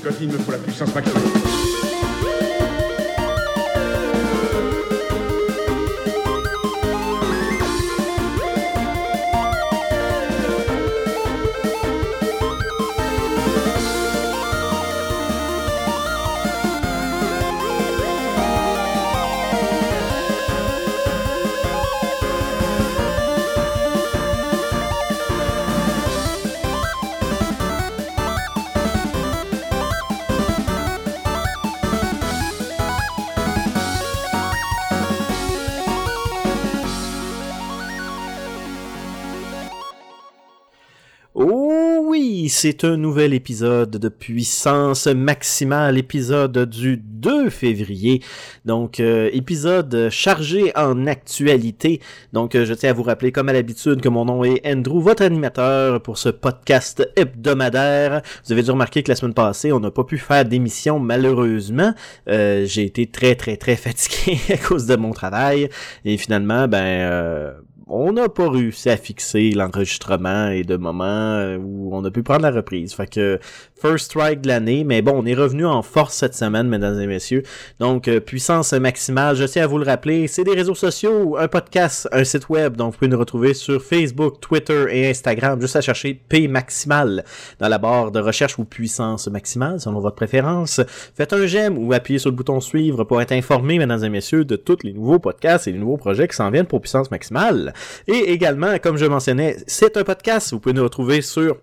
Scott, il me faut la puissance maximale. C'est un nouvel épisode de Puissance Maximale, épisode du 2 février. Donc, euh, épisode chargé en actualité. Donc, euh, je tiens à vous rappeler, comme à l'habitude, que mon nom est Andrew, votre animateur pour ce podcast hebdomadaire. Vous avez dû remarquer que la semaine passée, on n'a pas pu faire d'émission, malheureusement. Euh, J'ai été très, très, très fatigué à cause de mon travail. Et finalement, ben... euh, on n'a pas réussi à fixer l'enregistrement et de moments où on a pu prendre la reprise. Fait que first strike de l'année, mais bon, on est revenu en force cette semaine, mesdames et messieurs. Donc, euh, puissance maximale, je tiens à vous le rappeler, c'est des réseaux sociaux, un podcast, un site web, donc vous pouvez nous retrouver sur Facebook, Twitter et Instagram, juste à chercher P maximal dans la barre de recherche ou puissance maximale, selon votre préférence. Faites un j'aime ou appuyez sur le bouton suivre pour être informé, mesdames et messieurs, de tous les nouveaux podcasts et les nouveaux projets qui s'en viennent pour puissance maximale. Et également, comme je mentionnais, c'est un podcast. Vous pouvez nous retrouver sur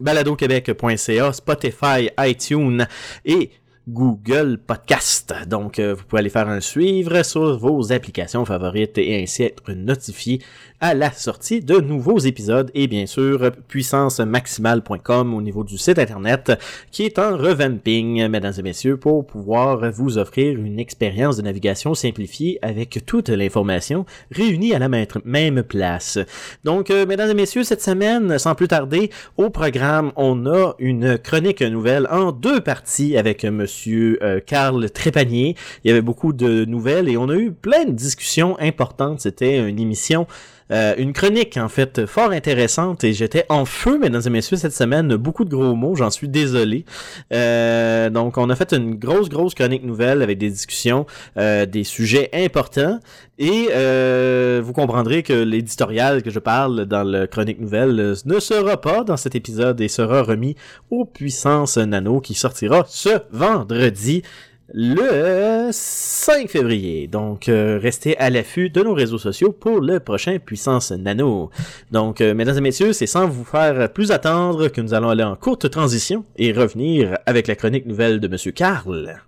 baladoquebec.ca, Spotify, iTunes et Google Podcast. Donc, euh, vous pouvez aller faire un suivre sur vos applications favorites et ainsi être notifié à la sortie de nouveaux épisodes et bien sûr puissancemaximale.com au niveau du site internet qui est en revamping, mesdames et messieurs, pour pouvoir vous offrir une expérience de navigation simplifiée avec toute l'information réunie à la même place. Donc, euh, mesdames et messieurs, cette semaine, sans plus tarder, au programme, on a une chronique nouvelle en deux parties avec monsieur euh, Carl Trépanier. Il y avait beaucoup de nouvelles et on a eu plein de discussions importantes. C'était une émission euh, une chronique en fait fort intéressante et j'étais en feu, mesdames et messieurs, cette semaine. Beaucoup de gros mots, j'en suis désolé. Euh, donc on a fait une grosse, grosse chronique nouvelle avec des discussions, euh, des sujets importants. Et euh, vous comprendrez que l'éditorial que je parle dans la chronique nouvelle ne sera pas dans cet épisode et sera remis aux puissances nano qui sortira ce vendredi le 5 février. Donc, euh, restez à l'affût de nos réseaux sociaux pour le prochain Puissance Nano. Donc, euh, mesdames et messieurs, c'est sans vous faire plus attendre que nous allons aller en courte transition et revenir avec la chronique nouvelle de Monsieur Karl.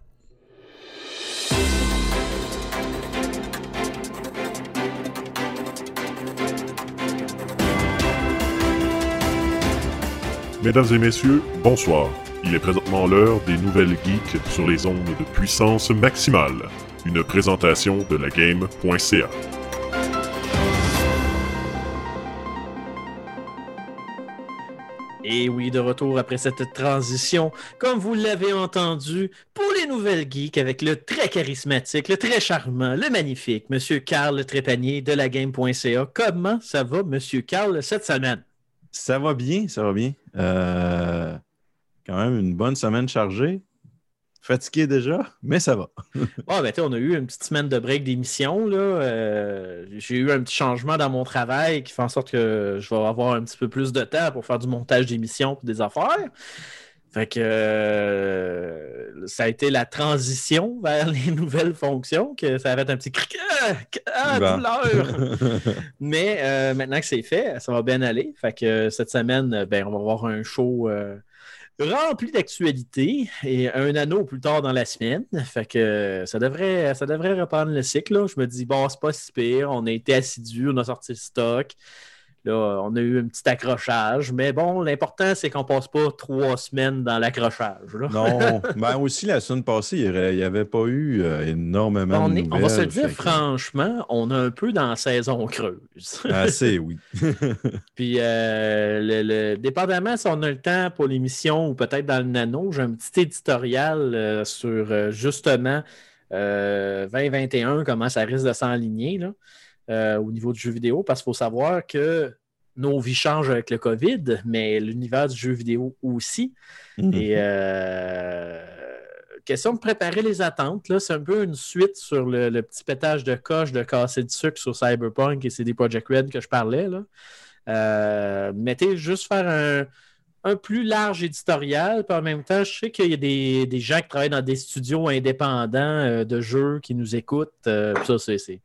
Mesdames et messieurs, bonsoir. Il est présentement l'heure des nouvelles geeks sur les ondes de puissance maximale. Une présentation de la game.ca. Et oui, de retour après cette transition, comme vous l'avez entendu, pour les nouvelles geeks avec le très charismatique, le très charmant, le magnifique, Monsieur Carl Trépanier de la game.ca. Comment ça va, Monsieur Carl, cette semaine? Ça va bien, ça va bien. Euh, quand même une bonne semaine chargée. Fatigué déjà, mais ça va. Ah, ben, tu sais, on a eu une petite semaine de break d'émission. Euh, J'ai eu un petit changement dans mon travail qui fait en sorte que je vais avoir un petit peu plus de temps pour faire du montage d'émissions et des affaires. Fait que euh, ça a été la transition vers les nouvelles fonctions, que ça avait un petit cric, ah, Bon. douleur. Mais euh, maintenant que c'est fait, ça va bien aller. Fait que cette semaine, ben, on va avoir un show euh, rempli d'actualités et un anneau plus tard dans la semaine. Fait que ça devrait, ça devrait reprendre le cycle. Je me dis, bon, c'est pas si pire. On a été assidus, on a sorti le stock. Là, on a eu un petit accrochage, mais bon, l'important, c'est qu'on passe pas trois semaines dans l'accrochage. Non, ben aussi la semaine passée, il n'y avait pas eu euh, énormément On, de on va se dire que- franchement, on est un peu dans la saison creuse. Assez, oui. Puis, euh, le, le- dépendamment si on a le temps pour l'émission ou peut-être dans le nano, j'ai un petit éditorial euh, sur justement euh, 2021, comment ça risque de s'enligner euh, au niveau du jeu vidéo, parce qu'il faut savoir que nos vies changent avec le COVID, mais l'univers du jeu vidéo aussi. Mhm. Et euh, question de préparer les attentes, là, c'est un peu une suite sur le, le petit pétage de coche de casser du sucre sur Cyberpunk et CD Projekt Red que je parlais. Là. Euh, mettez juste faire un, un plus large éditorial, puis en même temps, je sais qu'il y a des, des gens qui travaillent dans des studios indépendants euh, de jeux qui nous écoutent. euh, ça, c'est.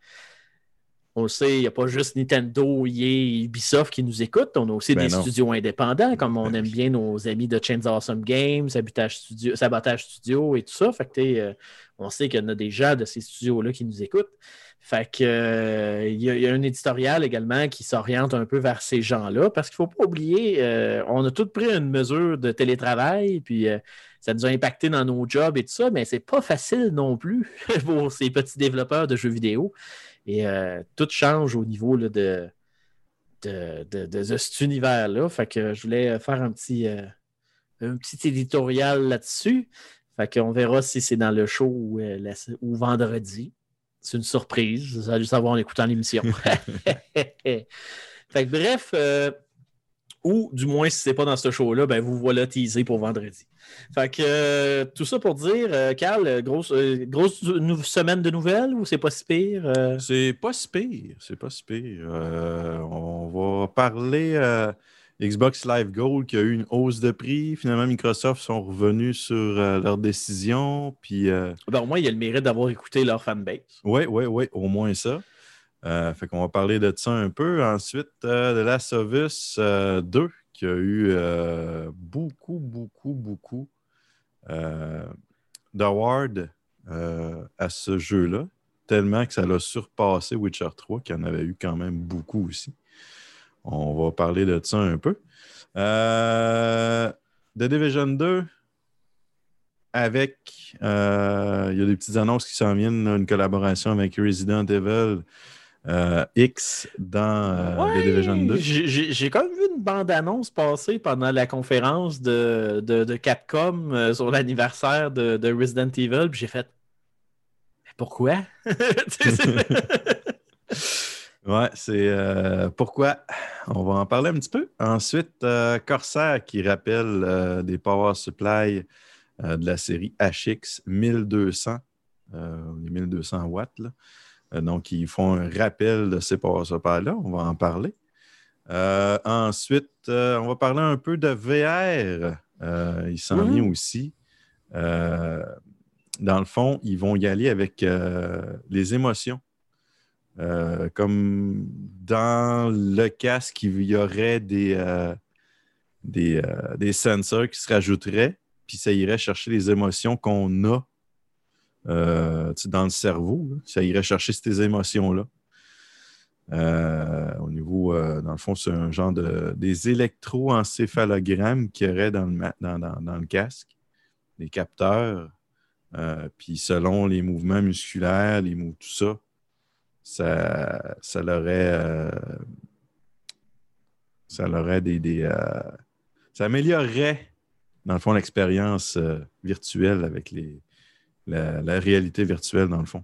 On le sait, il n'y a pas juste Nintendo, EA, Ubisoft qui nous écoutent. On a aussi Ben des non. studios indépendants, comme on Ben aime bien nos amis de Chains Awesome Games, Sabotage Studio, Sabotage Studio et tout ça. Fait que, euh, on sait qu'il y en a des gens de ces studios-là qui nous écoutent. Fait que, euh, il y, a- il y a un éditorial également qui s'oriente un peu vers ces gens-là, parce qu'il ne faut pas oublier, euh, on a tous pris une mesure de télétravail, puis ça nous a impacté dans nos jobs et tout ça, mais c'est pas facile non plus pour ces petits développeurs de jeux vidéo. Et euh, tout change au niveau là, de, de, de- cet univers-là. Fait que je voulais faire un petit, euh, un petit éditorial là-dessus. Fait qu'on verra si c'est dans le show ou, euh, la- ou vendredi. C'est une surprise. Vous allez le savoir en écoutant l'émission. fait que bref, ou du moins si c'est pas dans ce show-là, ben vous voilà teasé pour vendredi. Fait que euh, tout ça pour dire, euh, Carl, euh, grosse, euh, grosse semaine de nouvelles ou c'est pas si pire? euh? C'est pas si pire. C'est pas si pire. On va parler Xbox Live Gold qui a eu une hausse de prix. Finalement, Microsoft sont revenus sur leur décision. Puis, Ben, au moins, il y a le mérite d'avoir écouté leur fanbase. oui, oui, oui, au moins ça. Euh, fait qu'on va parler de ça un peu. Ensuite, euh, de Last of Us euh, 2 qui a eu euh, beaucoup, beaucoup, beaucoup euh, d'awards à ce jeu-là, tellement que ça l'a surpassé Witcher 3, qui en avait eu quand même beaucoup aussi. On va parler de ça un peu. The Division 2, avec, il y a des petites annonces qui s'en viennent, une collaboration avec Resident Evil euh, X dans euh, The Division 2. J'ai- quand même vu une bande-annonce passer pendant la conférence de, de- de Capcom euh, sur l'anniversaire de, de Resident Evil, puis j'ai fait Mais pourquoi? Ouais, c'est euh, pourquoi? On va en parler un petit peu. Ensuite, euh, Corsair qui rappelle euh, des power supply de la série HX 1200, euh, les 1200 watts. là. Euh, donc, ils font un rappel de ces supply-là. On va en parler. Euh, ensuite, euh, on va parler un peu de VR. Euh, il s'en Mhm. vient aussi. Dans le fond, ils vont y aller avec les émotions. Comme dans le casque, il y aurait des, des, des sensors qui se rajouteraient, puis ça irait chercher les émotions qu'on a euh, dans le cerveau. Ça irait chercher ces émotions-là. Euh, au niveau, euh, dans le fond, c'est un genre de des électroencéphalogrammes qu'il y aurait dans le, dans, le casque, des capteurs. Puis selon les mouvements musculaires, les mouvements, tout ça, ça, ça l'aurait. ça l'aurait des. des, ça améliorerait, dans le fond, l'expérience virtuelle avec les, la, réalité virtuelle, dans le fond,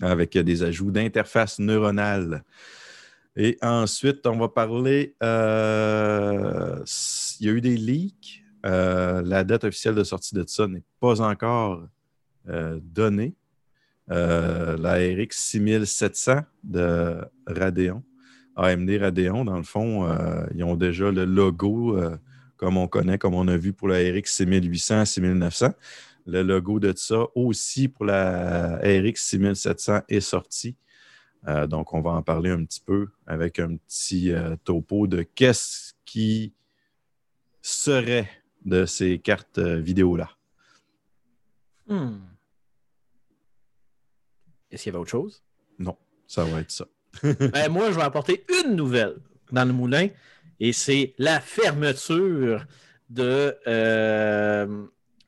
avec des ajouts d'interface neuronale. Et ensuite, on va parler. euh, il y a eu des leaks. Euh, la date officielle de sortie de ça n'est pas encore euh, donnée. La RX 6700 de Radeon, AMD Radeon, dans le fond, ils ont déjà le logo comme on connaît, comme on a vu pour la RX 6800, 6900. Le logo de ça aussi pour la RX 6700 est sorti. Euh, donc, on va en parler un petit peu avec un petit euh, topo de qu'est-ce qui serait de ces cartes euh, vidéo-là. Hmm. Est-ce qu'il y avait autre chose? Non, ça va être ça. Ben, moi, je vais apporter une nouvelle. dans le moulin. Et c'est la fermeture de,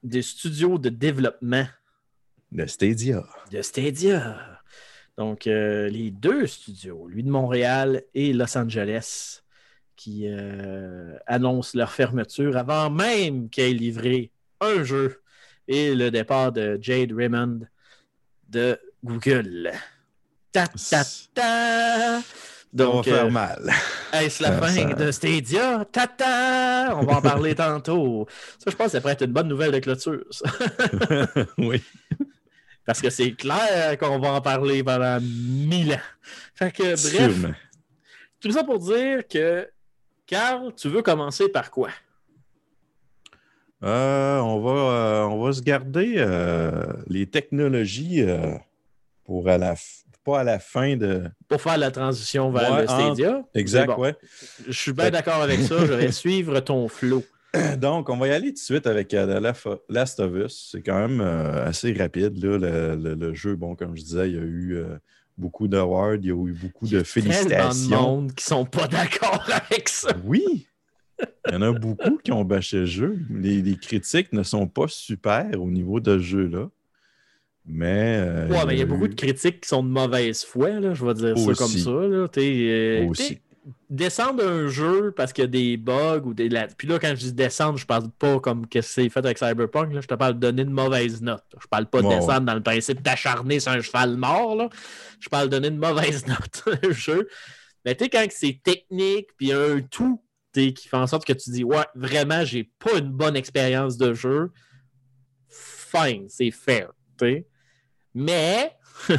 des studios de développement De Stadia. de Stadia. Donc, euh, les deux studios, lui de Montréal et Los Angeles, qui euh, annoncent leur fermeture avant même qu'ils aient livré un jeu et le départ de Jade Raymond de Google. Ta, ta, ta. Donc, Donc, on va faire euh, mal. est-ce la Ça, fin ça- de Stadia? Ta-ta! On va en parler tantôt. Ça, je pense que ça pourrait être une bonne nouvelle de clôture. ça. oui. Parce que c'est clair qu'on va en parler pendant mille ans. Fait que, bref, tout ça pour dire que, Carl, tu veux commencer par quoi? Euh, on, va, euh, on va se garder euh, les technologies pour à la f- pas à la fin de. Pour faire la transition vers Ouais, le Stadia. Exact, bon. ouais. Je suis bien d'accord avec ça. Je vais suivre ton flow. Donc, on va y aller tout de suite avec euh, Last of Us. C'est quand même euh, assez rapide, là, le, le- le jeu. Bon, comme je disais, il y a eu euh, beaucoup d'awards, il y a eu beaucoup Il y a de de félicitations. monde qui sont pas d'accord avec ça. Oui! Il y en a beaucoup qui ont bâché le jeu. Les, les critiques ne sont pas super au niveau de ce jeu-là. Mais. euh, Ouais, mais il y a beaucoup eu- de critiques qui sont de mauvaise foi, là, je vais dire ça comme ça. Là. T'es, euh, Aussi. Descendre un jeu parce qu'il y a des bugs ou des. la- Puis là, quand je dis descendre, je parle pas comme que c'est fait avec Cyberpunk. Là. Je te parle de donner une mauvaise note. Je parle pas de descendre dans le principe d'acharner sur un cheval mort. Là. Je parle de donner une mauvaise note à un jeu. Mais tu sais, quand c'est technique, puis un tout qui fait en sorte que tu dis, ouais, vraiment, j'ai pas une bonne expérience de jeu, fine, c'est fair. t'sais. Mais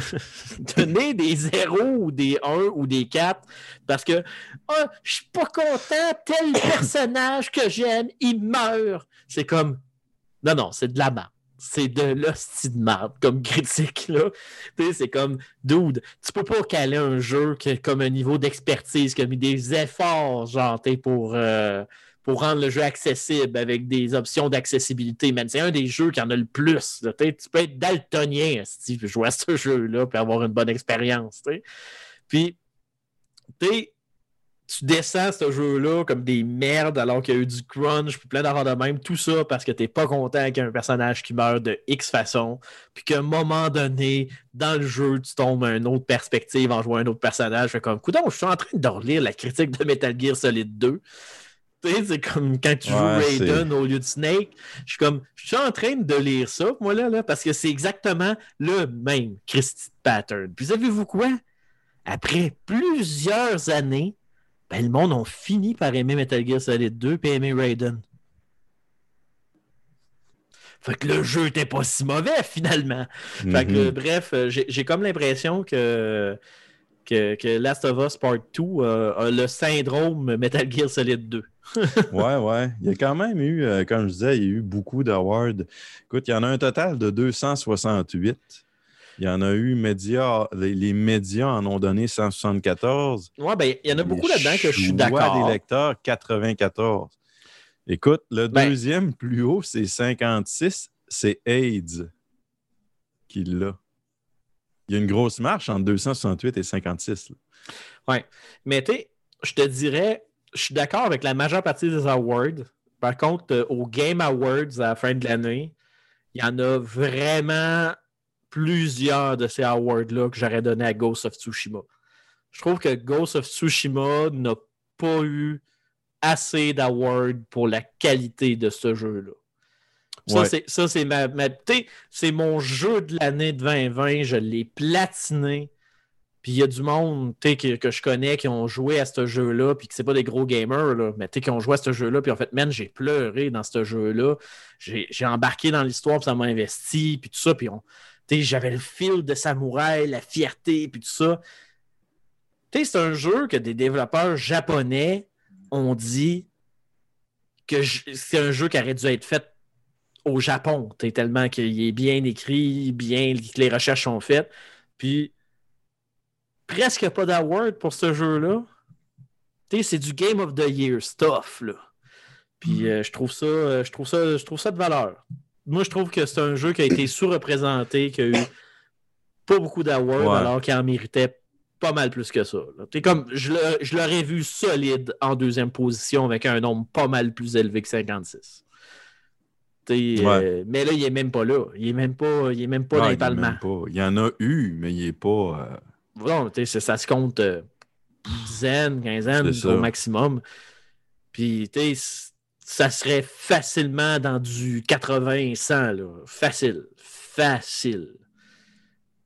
donner des 0 ou des 1 ou des 4 parce que Ah, je suis pas content, tel personnage que j'aime, il meurt. C'est comme non, non, c'est de la merde. C'est de l'hostie de merde comme critique. là. C'est comme, dude, tu peux pas caler un jeu qui a comme un niveau d'expertise, qui a mis des efforts, genre, pour, euh, pour rendre le jeu accessible avec des options d'accessibilité. C'est un des jeux qui en a le plus. Tu peux être daltonien si tu jouer à ce jeu-là puis avoir une bonne expérience. Puis, tu descends ce jeu-là comme des merdes alors qu'il y a eu du crunch puis plein d'argent de même, tout ça parce que t'es pas content avec un personnage qui meurt de X façon, puis qu'à un moment donné, dans le jeu, tu tombes à une autre perspective en jouant un autre personnage. Fait comme, je suis en train de relire la critique de Metal Gear Solid 2. C'est comme quand tu joues Raiden au lieu de Snake. Je suis comme, je suis en train de lire ça, moi, là, là parce que c'est exactement le même Christy pattern. Puis savez-vous quoi? Après plusieurs années, ben, le monde a fini par aimer Metal Gear Solid 2 et aimer Raiden. Fait que le jeu était pas si mauvais finalement. Fait que, Mhm. bref, euh, j'ai comme l'impression que, que, que Last of Us Part 2 euh, a le syndrome Metal Gear Solid 2. ouais, ouais. Il y a quand même eu, euh, comme je disais, il y a eu beaucoup d'awards. Écoute, il y en a un total de 268. Il y en a eu médias, les, les médias en ont donné 174. Ouais, ben, il y en a beaucoup là-dedans que je suis d'accord. des lecteurs, 94. Écoute, le Ben- deuxième plus haut, c'est 56. C'est AIDS qui l'a. Il y a une grosse marche entre 268 et 56. là. Mais tu sais, je te dirais, je suis d'accord avec la majeure partie des awards. Par contre, euh, aux Game Awards à la fin de l'année, il y en a vraiment plusieurs de ces awards-là que j'aurais donné à Ghost of Tsushima. Je trouve que Ghost of Tsushima n'a pas eu assez d'awards pour la qualité de ce jeu-là. Ça, Ouais. c'est- ça, c'est ma, ma- c'est mon jeu de l'année de 2020. Je l'ai platiné. Puis il y a du monde que, que je connais qui ont joué à ce jeu-là, puis que c'est pas des gros gamers, là, mais qui ont joué à ce jeu-là, puis en fait, man, j'ai pleuré dans ce jeu-là. J'ai embarqué dans l'histoire, puis ça m'a investi, puis tout ça, puis j'avais le fil de samouraï, la fierté, puis tout ça. C'est un jeu que des développeurs japonais ont dit que c'est un jeu qui aurait dû être fait au Japon, sais, tellement qu'il est bien écrit, bien que les recherches sont faites. Puis presque pas d'award pour ce jeu-là. C'est du Game of the Year stuff, là. Puis euh, je trouve ça, euh, je trouve ça, je trouve ça de valeur. Moi, je trouve que c'est un jeu qui a été sous-représenté, qui a eu pas beaucoup d'awards, Ouais. alors qu'il en méritait pas mal plus que ça. là. Comme, je l'aurais vu solide en deuxième position avec un nombre pas mal plus élevé que 56. Euh, mais là, il est même pas là. Il est même pas, il est même pas dans les Il y en a eu, mais il est pas. euh, Non, tu sais, ça, se compte euh, dizaines, quinzaines au maximum. Puis, ça serait facilement dans du 80-100, là. Facile. Facile.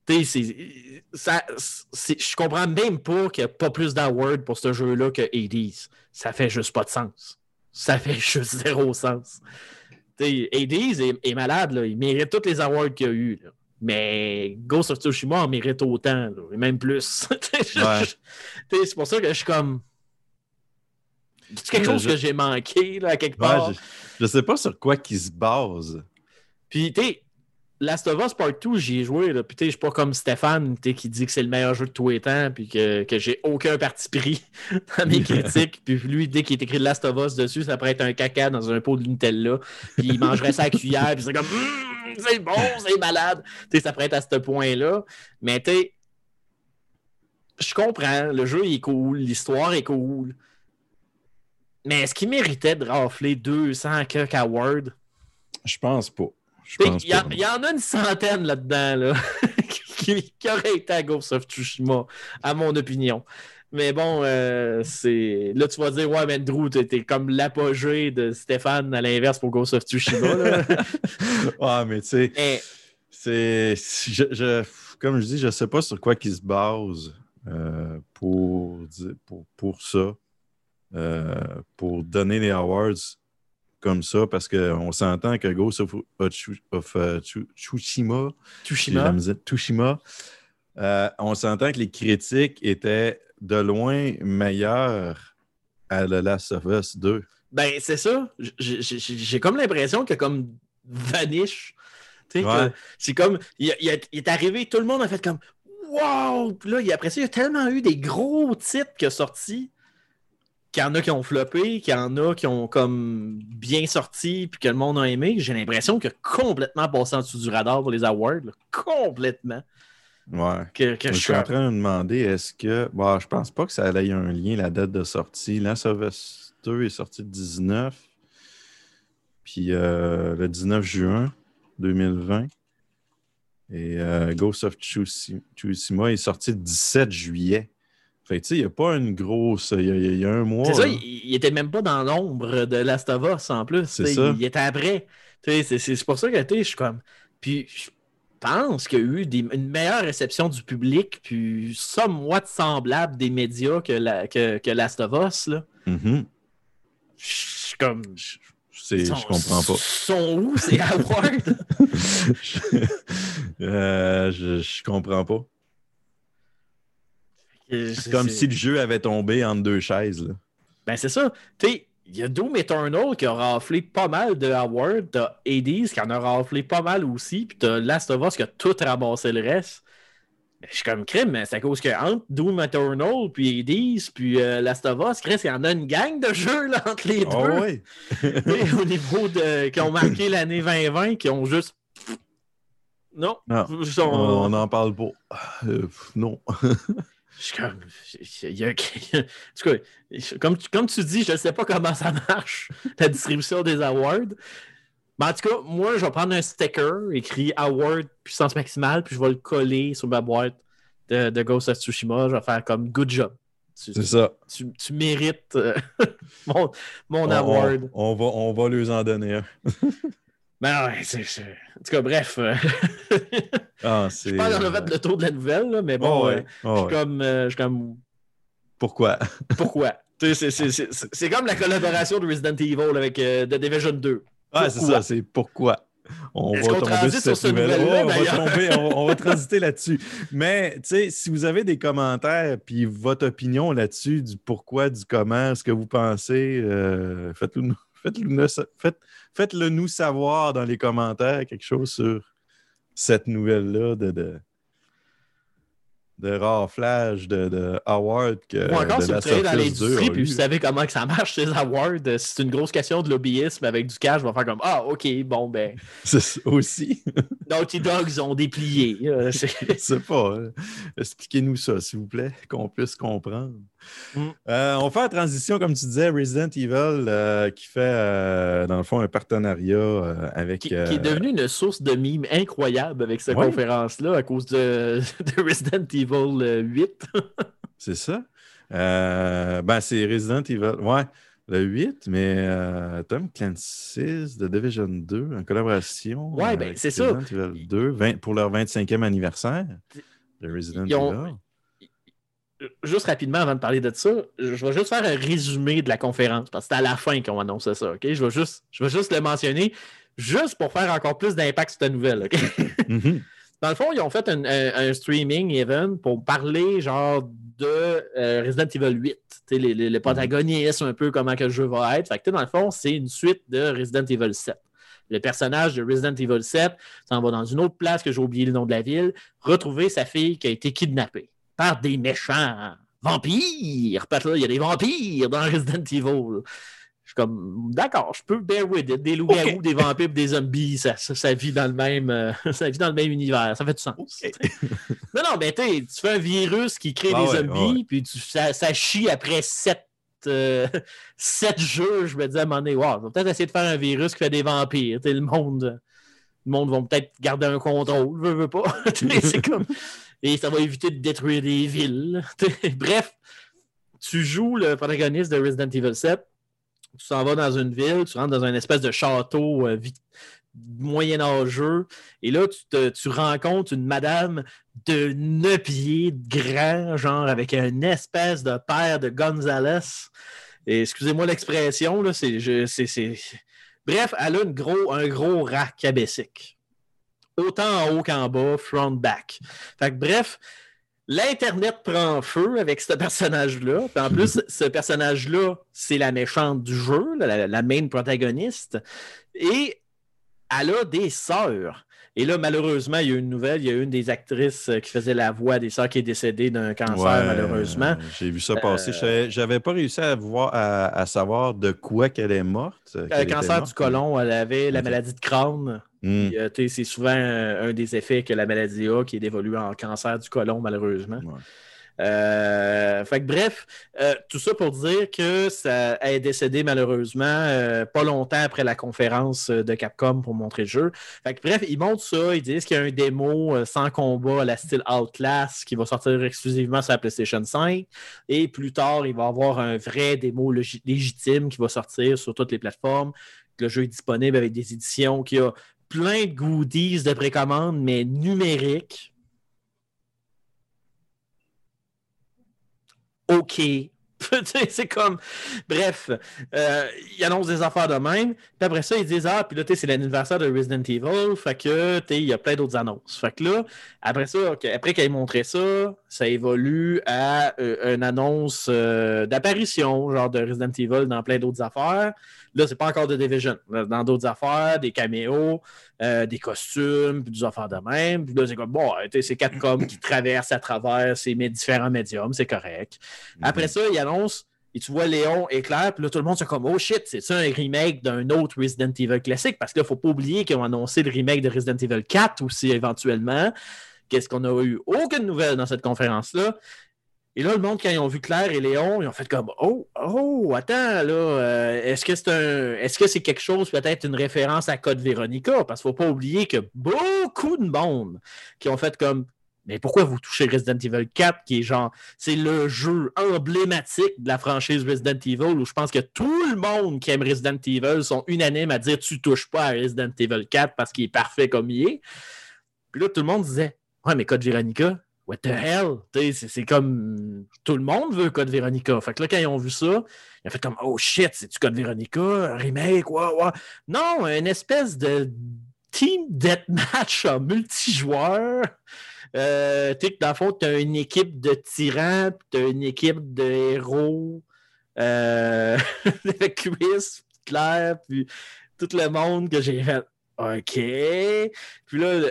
Tu sais, c'est- ça- je comprends même pas qu'il n'y a pas plus d'awards pour ce jeu-là que Hades. Ça fait juste pas de sens. Ça fait juste zéro sens. Hades est, est malade, là. Il mérite tous les awards qu'il a eu, là. Mais Ghost of Tsushima en mérite autant, là, et même plus. Ouais. c'est pour ça que je suis comme. C'est quelque chose je- que j'ai manqué, là, à quelque ouais, part. je, je sais pas sur quoi qu'il se base. Puis, tu sais, Last of Us Part 2, j'y ai joué, là. Puis, je suis pas comme Stéphane, qui dit que c'est le meilleur jeu de tous les temps, puis que, que j'ai aucun parti pris dans mes critiques. Puis, lui, dès qu'il est écrit Last of Us dessus, ça pourrait être un caca dans un pot de Nutella. Puis, il mangerait ça à cuillère, puis c'est comme, Hum, c'est bon, c'est malade. Ça pourrait être à ce point-là. Mais, tu sais, je comprends, le jeu il est cool, l'histoire est cool. Mais est-ce qu'il méritait de rafler 200 quelques awards? Je pense pas. Il y, en a une centaine là-dedans là, qui, qui auraient été à Ghost of Tsushima, à mon opinion. Mais bon, euh, c'est. Là, tu vas dire, ouais, mais Drew, t'es comme l'apogée de Stéphane à l'inverse pour Ghost of Tsushima. là. Ah, mais tu sais, c'est. Je, je- comme je dis, je sais pas sur quoi qu'il se base euh, pour, pour, pour ça. euh, pour donner les awards comme ça, parce qu'on s'entend que Ghost of, euh, Tsu- Tsushima, Tsushima, euh, on s'entend que les critiques étaient de loin meilleures à The Last of Us 2. ben, c'est ça. J'ai comme l'impression que comme vanish. Ouais. c'est comme. Il, il est- il est arrivé, tout le monde a fait comme. Wow! Puis là, il- après ça, il y a tellement eu des gros titres qui sont sortis. Qu'il y en a qui ont floppé, qu'il y en a qui ont comme bien sorti, puis que le monde a aimé. J'ai l'impression qu'il a complètement passé en dessous du radar pour les awards. là. Complètement. Ouais. Que, que Je je suis en train de me demander, est-ce que. Bon, je pense pas que ça ait un lien, la date de sortie. Last of Us 2 est sorti le 19. Puis euh, le 19 juin 2020. Et euh, Ghost of Tsushi- Tsushima est sorti le 17 juillet. Fait tu sais, il n'y a pas une grosse. Il y a, il y a un mois. C'est ça, il, il était même pas dans l'ombre de Last of Us en plus. C'est ça. Il était après. C'est c'est pour ça que je suis comme. Puis je pense qu'il y a eu des- une meilleure réception du public, puis somewhat semblable des médias que, la, que, que Last of Us. Là. Mhm. Je suis comme. C'est- Je comprends pas. Sont où ces awards? Euh, je, je comprends pas. C'est comme si le jeu avait tombé entre deux chaises. Là. Ben, c'est ça. Tu sais, il y a Doom Eternal qui a raflé pas mal de awards. T'as Hades qui en a raflé pas mal aussi. Puis t'as Last of Us qui a tout ramassé le reste. Ben, Je suis comme crime, mais c'est à cause que entre Doom Eternal, puis Hades, puis euh, Last of Us, Chris, il y en a une gang de jeux là, entre les deux. Oh, sais, au niveau de. qui ont marqué l'année 2020, qui ont juste. Non. Non, On n'en parle pas. Euh, non. Je suis comme. il y a- en tout cas, je- comme, tu- comme tu dis, je ne sais pas comment ça marche, la distribution des awards. Mais en tout cas, moi, je vais prendre un sticker écrit Award puissance maximale, puis je vais le coller sur ma boîte de, de Ghost of Tsushima. Je vais faire comme good job. C'est ça. tu- tu mérites euh, mon, mon On, award. on- on va, on va leur en donner un. Ben ouais, c'est- c'est- En tout cas, bref. euh, Ah, c'est. je qu'on a fait le tour de la nouvelle, là, mais bon, Oh, euh, ouais. Oh, je suis ouais. comme, euh, je suis comme Pourquoi? Pourquoi? Tu sais, c'est- c'est- C'est c'est comme la collaboration de Resident Evil avec euh, The Division 2. Ah, c'est Pourquoi? ça, c'est pourquoi? On Est-ce va tomber sur sur cette ce nouvelle. nouvelle-là, Ouais, on, va tomber, on, va- on va transiter là-dessus. Mais, tu sais, si vous avez des commentaires puis votre opinion là-dessus, du pourquoi, du comment, ce que vous pensez, euh, faites-le nous, faites-le nous- faites- faites-le nous savoir dans les commentaires quelque chose sur cette nouvelle-là de, de, de raflage de, de Howard que Ou encore, de si la vous travaillez dans Surface 2 a l'industrie puis vous savez comment que ça marche, ces awards, euh, c'est une grosse question de lobbyisme avec du cash, je vais faire comme Ah, OK, bon, ben, C'est aussi. Naughty Dogs ont déplié. C'est- Je sais pas. hein. Expliquez-nous ça, s'il vous plaît, qu'on puisse comprendre. Mm. Euh, on fait la transition, comme tu disais, Resident Evil, euh, qui fait, euh, dans le fond, un partenariat avec. qui, qui est devenu une source de mimes incroyable avec cette Ouais. conférence-là à cause de, de Resident Evil euh, 8. C'est ça. Ben, c'est Resident Evil. Ouais, le 8, mais euh, Tom Clancy's de Division 2 en collaboration. Ouais, ben, avec c'est ça. Resident Evil 2 20 pour leur 25e anniversaire de Resident Evil. Juste rapidement, avant de parler de ça, je vais juste faire un résumé de la conférence parce que c'est à la fin qu'on annonce ça. ok? Je, vais juste, je vais juste le mentionner, juste pour faire encore plus d'impact sur ta nouvelle. ok? Mhm. Dans le fond, ils ont fait un, un- un streaming event pour parler genre de euh, Resident Evil 8. Tu sais, Les, les, les protagonistes, un peu comment que le jeu va être. Fait que, dans le fond, c'est une suite de Resident Evil 7. Le personnage de Resident Evil 7 s'en va dans une autre place que j'ai oublié le nom de la ville, retrouver sa fille qui a été kidnappée par des méchants vampires. Parce que là, il y a des vampires dans Resident Evil. Je suis comme, d'accord, je peux bear with it. Des loups-garous, des vampires, des zombies, ça, ça, ça vit dans le même, euh, ça vit dans le même univers. Ça fait du sens. non, non, mais tu sais, tu fais un virus qui crée Ah des ouais, zombies, ouais. puis tu, ça, ça chie après sept, euh, sept jeux. Je me dis à un moment donné, wow, on va peut-être essayer de faire un virus qui fait des vampires. Le monde, le monde va peut-être garder un contrôle, veut, veut pas. Tu sais, c'est comme... Et ça va éviter de détruire des villes. Bref, tu joues le protagoniste de Resident Evil 7 tu s'en vas dans une ville, tu rentres dans une espèce de château euh, moyenâgeux, et là, tu, te- tu rencontres une madame de 9 pieds de grand, genre avec une espèce de père de Gonzales. Excusez-moi l'expression, là, c'est, Bref, elle a une gros, un gros rack cabessique. Autant en haut qu'en bas, front, back. Fait que bref, L'Internet prend feu avec ce personnage-là. En plus, ce personnage-là, c'est la méchante du jeu, la, la main protagoniste. Et elle a des sœurs. Et là, malheureusement, il y a eu une nouvelle. Il y a une des actrices euh, qui faisait la voix des sœurs qui est décédée d'un cancer, Ouais, malheureusement. J'ai vu ça passer. Euh, J'avais pas réussi à, voir, à, à savoir de quoi qu'elle est morte. euh, Euh, était cancer du côlon, elle avait la maladie de crâne. Puis, euh, c'est souvent euh, un des effets que la maladie a, qui est d'évoluer en cancer du côlon, malheureusement. Ouais. Euh, fait que bref, euh, tout ça pour dire que ça est décédée malheureusement euh, pas longtemps après la conférence de Capcom pour montrer le jeu. Fait que bref, ils montrent ça, ils disent qu'il y a un démo sans combat à la style Outlast qui va sortir exclusivement sur la PlayStation 5 et plus tard, il va y avoir un vrai démo légitime qui va sortir sur toutes les plateformes. Le jeu est disponible avec des éditions qui a plein de goodies de précommande mais numériques. OK. C'est comme. Bref, euh, ils annoncent des affaires de même. Puis après ça, ils disent Ah, puis là, c'est l'anniversaire de Resident Evil. Fait que, il y a plein d'autres annonces. Fait que là, après ça, après qu'ils aient montré ça, ça évolue à euh, une annonce euh, d'apparition, genre de Resident Evil dans plein d'autres affaires. Là, c'est pas encore de Division. Dans d'autres affaires, des caméos, euh, des costumes, puis des affaires de même. Puis là, c'est comme, bon, c'est Capcom qui traverse à travers ces différents médiums, c'est correct. Après ça, il annonce, et tu vois Léon éclair, puis là, tout le monde se comme, oh shit, c'est ça un remake d'un autre Resident Evil classique? Parce qu'il ne faut pas oublier qu'ils ont annoncé le remake de Resident Evil 4 aussi éventuellement. Qu'est-ce qu'on a eu? Aucune nouvelle dans cette conférence-là. Et là, le monde, quand ils ont vu Claire et Léon, ils ont fait comme Oh, oh, attends, là, euh, est-ce que c'est un. Est-ce que c'est quelque chose, peut-être une référence à Code Veronica? Parce qu'il ne faut pas oublier que beaucoup de monde qui ont fait comme Mais pourquoi vous touchez Resident Evil 4, qui est genre, c'est le jeu emblématique de la franchise Resident Evil, où je pense que tout le monde qui aime Resident Evil sont unanimes à dire tu touches pas à Resident Evil 4 parce qu'il est parfait comme il est. Puis là, tout le monde disait Ouais, mais Code Veronica, what the hell? C'est comme tout le monde veut Code Veronica. Fait que là, quand ils ont vu ça, ils ont fait comme Oh shit, c'est-tu Code Veronica? Un remake? Ouais, ouais. Non, une espèce de team deathmatch en multijoueur. Euh, tu sais, que dans le fond, tu as une équipe de tyrans, tu as une équipe de héros. Euh, Chris, puis tout le monde que j'ai fait OK. Puis là,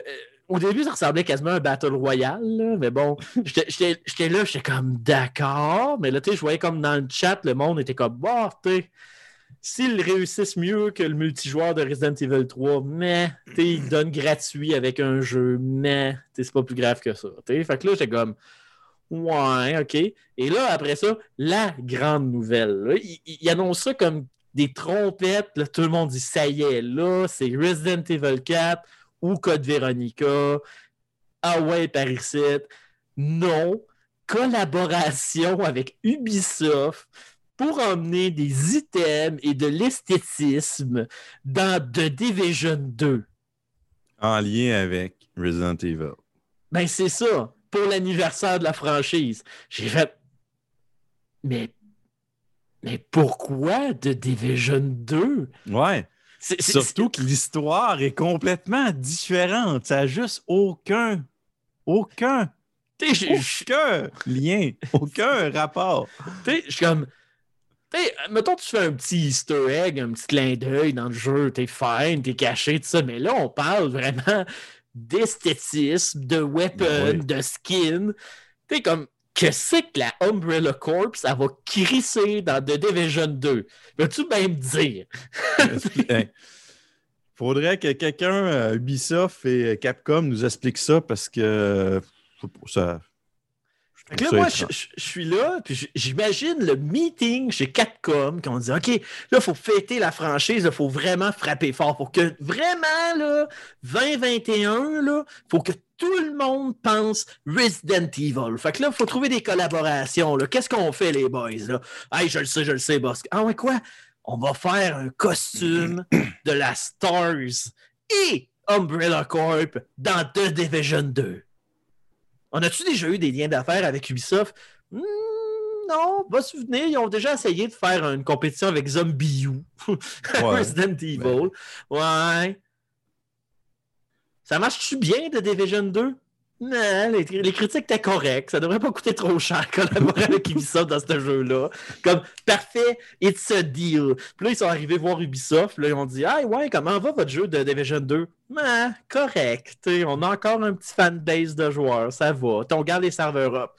au début, ça ressemblait quasiment à un Battle Royale, là, mais bon, j'étais là, j'étais comme d'accord, mais là, tu sais, je voyais comme dans le chat, le monde était comme, bah, tu sais, s'ils réussissent mieux que le multijoueur de Resident Evil 3, mais, tu sais, ils donnent gratuit avec un jeu, mais, tu sais, c'est pas plus grave que ça, tu sais. Fait que là, j'étais comme, ouais, ok. Et là, après ça, la grande nouvelle, là, il, il annonce ça comme des trompettes, là, tout le monde dit, ça y est, là, c'est Resident Evil 4 ou Code Veronica. Ah ouais, Paris 7. Non. Collaboration avec Ubisoft pour emmener des items et de l'esthétisme dans The Division 2. En lien avec Resident Evil. Ben, c'est ça, pour l'anniversaire de la franchise. J'ai fait. Mais. Mais pourquoi The Division 2? Ouais. Surtout que l'histoire est complètement différente. Ça n'a juste aucun, aucun, aucun lien, aucun rapport. Tu sais, je suis comme. Tu sais, mettons, tu fais un petit Easter egg, un petit clin d'œil dans le jeu, t'es fine, t'es caché, tout ça, mais là, on parle vraiment d'esthétisme, de weapon, Ben oui. de skin. Tu sais, comme, que c'est que la Umbrella Corps, ça va crisser dans The Division 2? Veux-tu bien me dire? Faudrait que quelqu'un, euh, Ubisoft et Capcom, nous explique ça parce que euh, ça. là, moi, je, étrange. je- je suis là, puis j'imagine le meeting chez Capcom, qu'on dit, OK, là, il faut fêter la franchise, il faut vraiment frapper fort pour que vraiment, là, 2021, là, faut que tout le monde pense Resident Evil. Fait que là, il faut trouver des collaborations. Qu'est-ce qu'on fait, les boys, là? Hey, je le sais, je le sais, boss. Ah ouais, quoi? On va faire un costume de la Stars et Umbrella Corp dans The Division 2. On a-tu déjà eu des liens d'affaires avec Ubisoft? Hmm, non, pas souvenir. Ils ont déjà essayé de faire une compétition avec Zombie U. Ouais. Resident Evil. Ouais. Ça marche-tu bien de Division 2? Non, les, les critiques étaient correctes. Ça devrait pas coûter trop cher collaborer avec Ubisoft dans ce jeu-là. Comme, parfait, it's a deal. Puis là, ils sont arrivés voir Ubisoft. Là, ils ont dit, ah ouais, comment va votre jeu de Division 2? Ah, correct. T'sais, on a encore un petit fanbase de joueurs. Ça va. T'sais, On garde les serveurs up.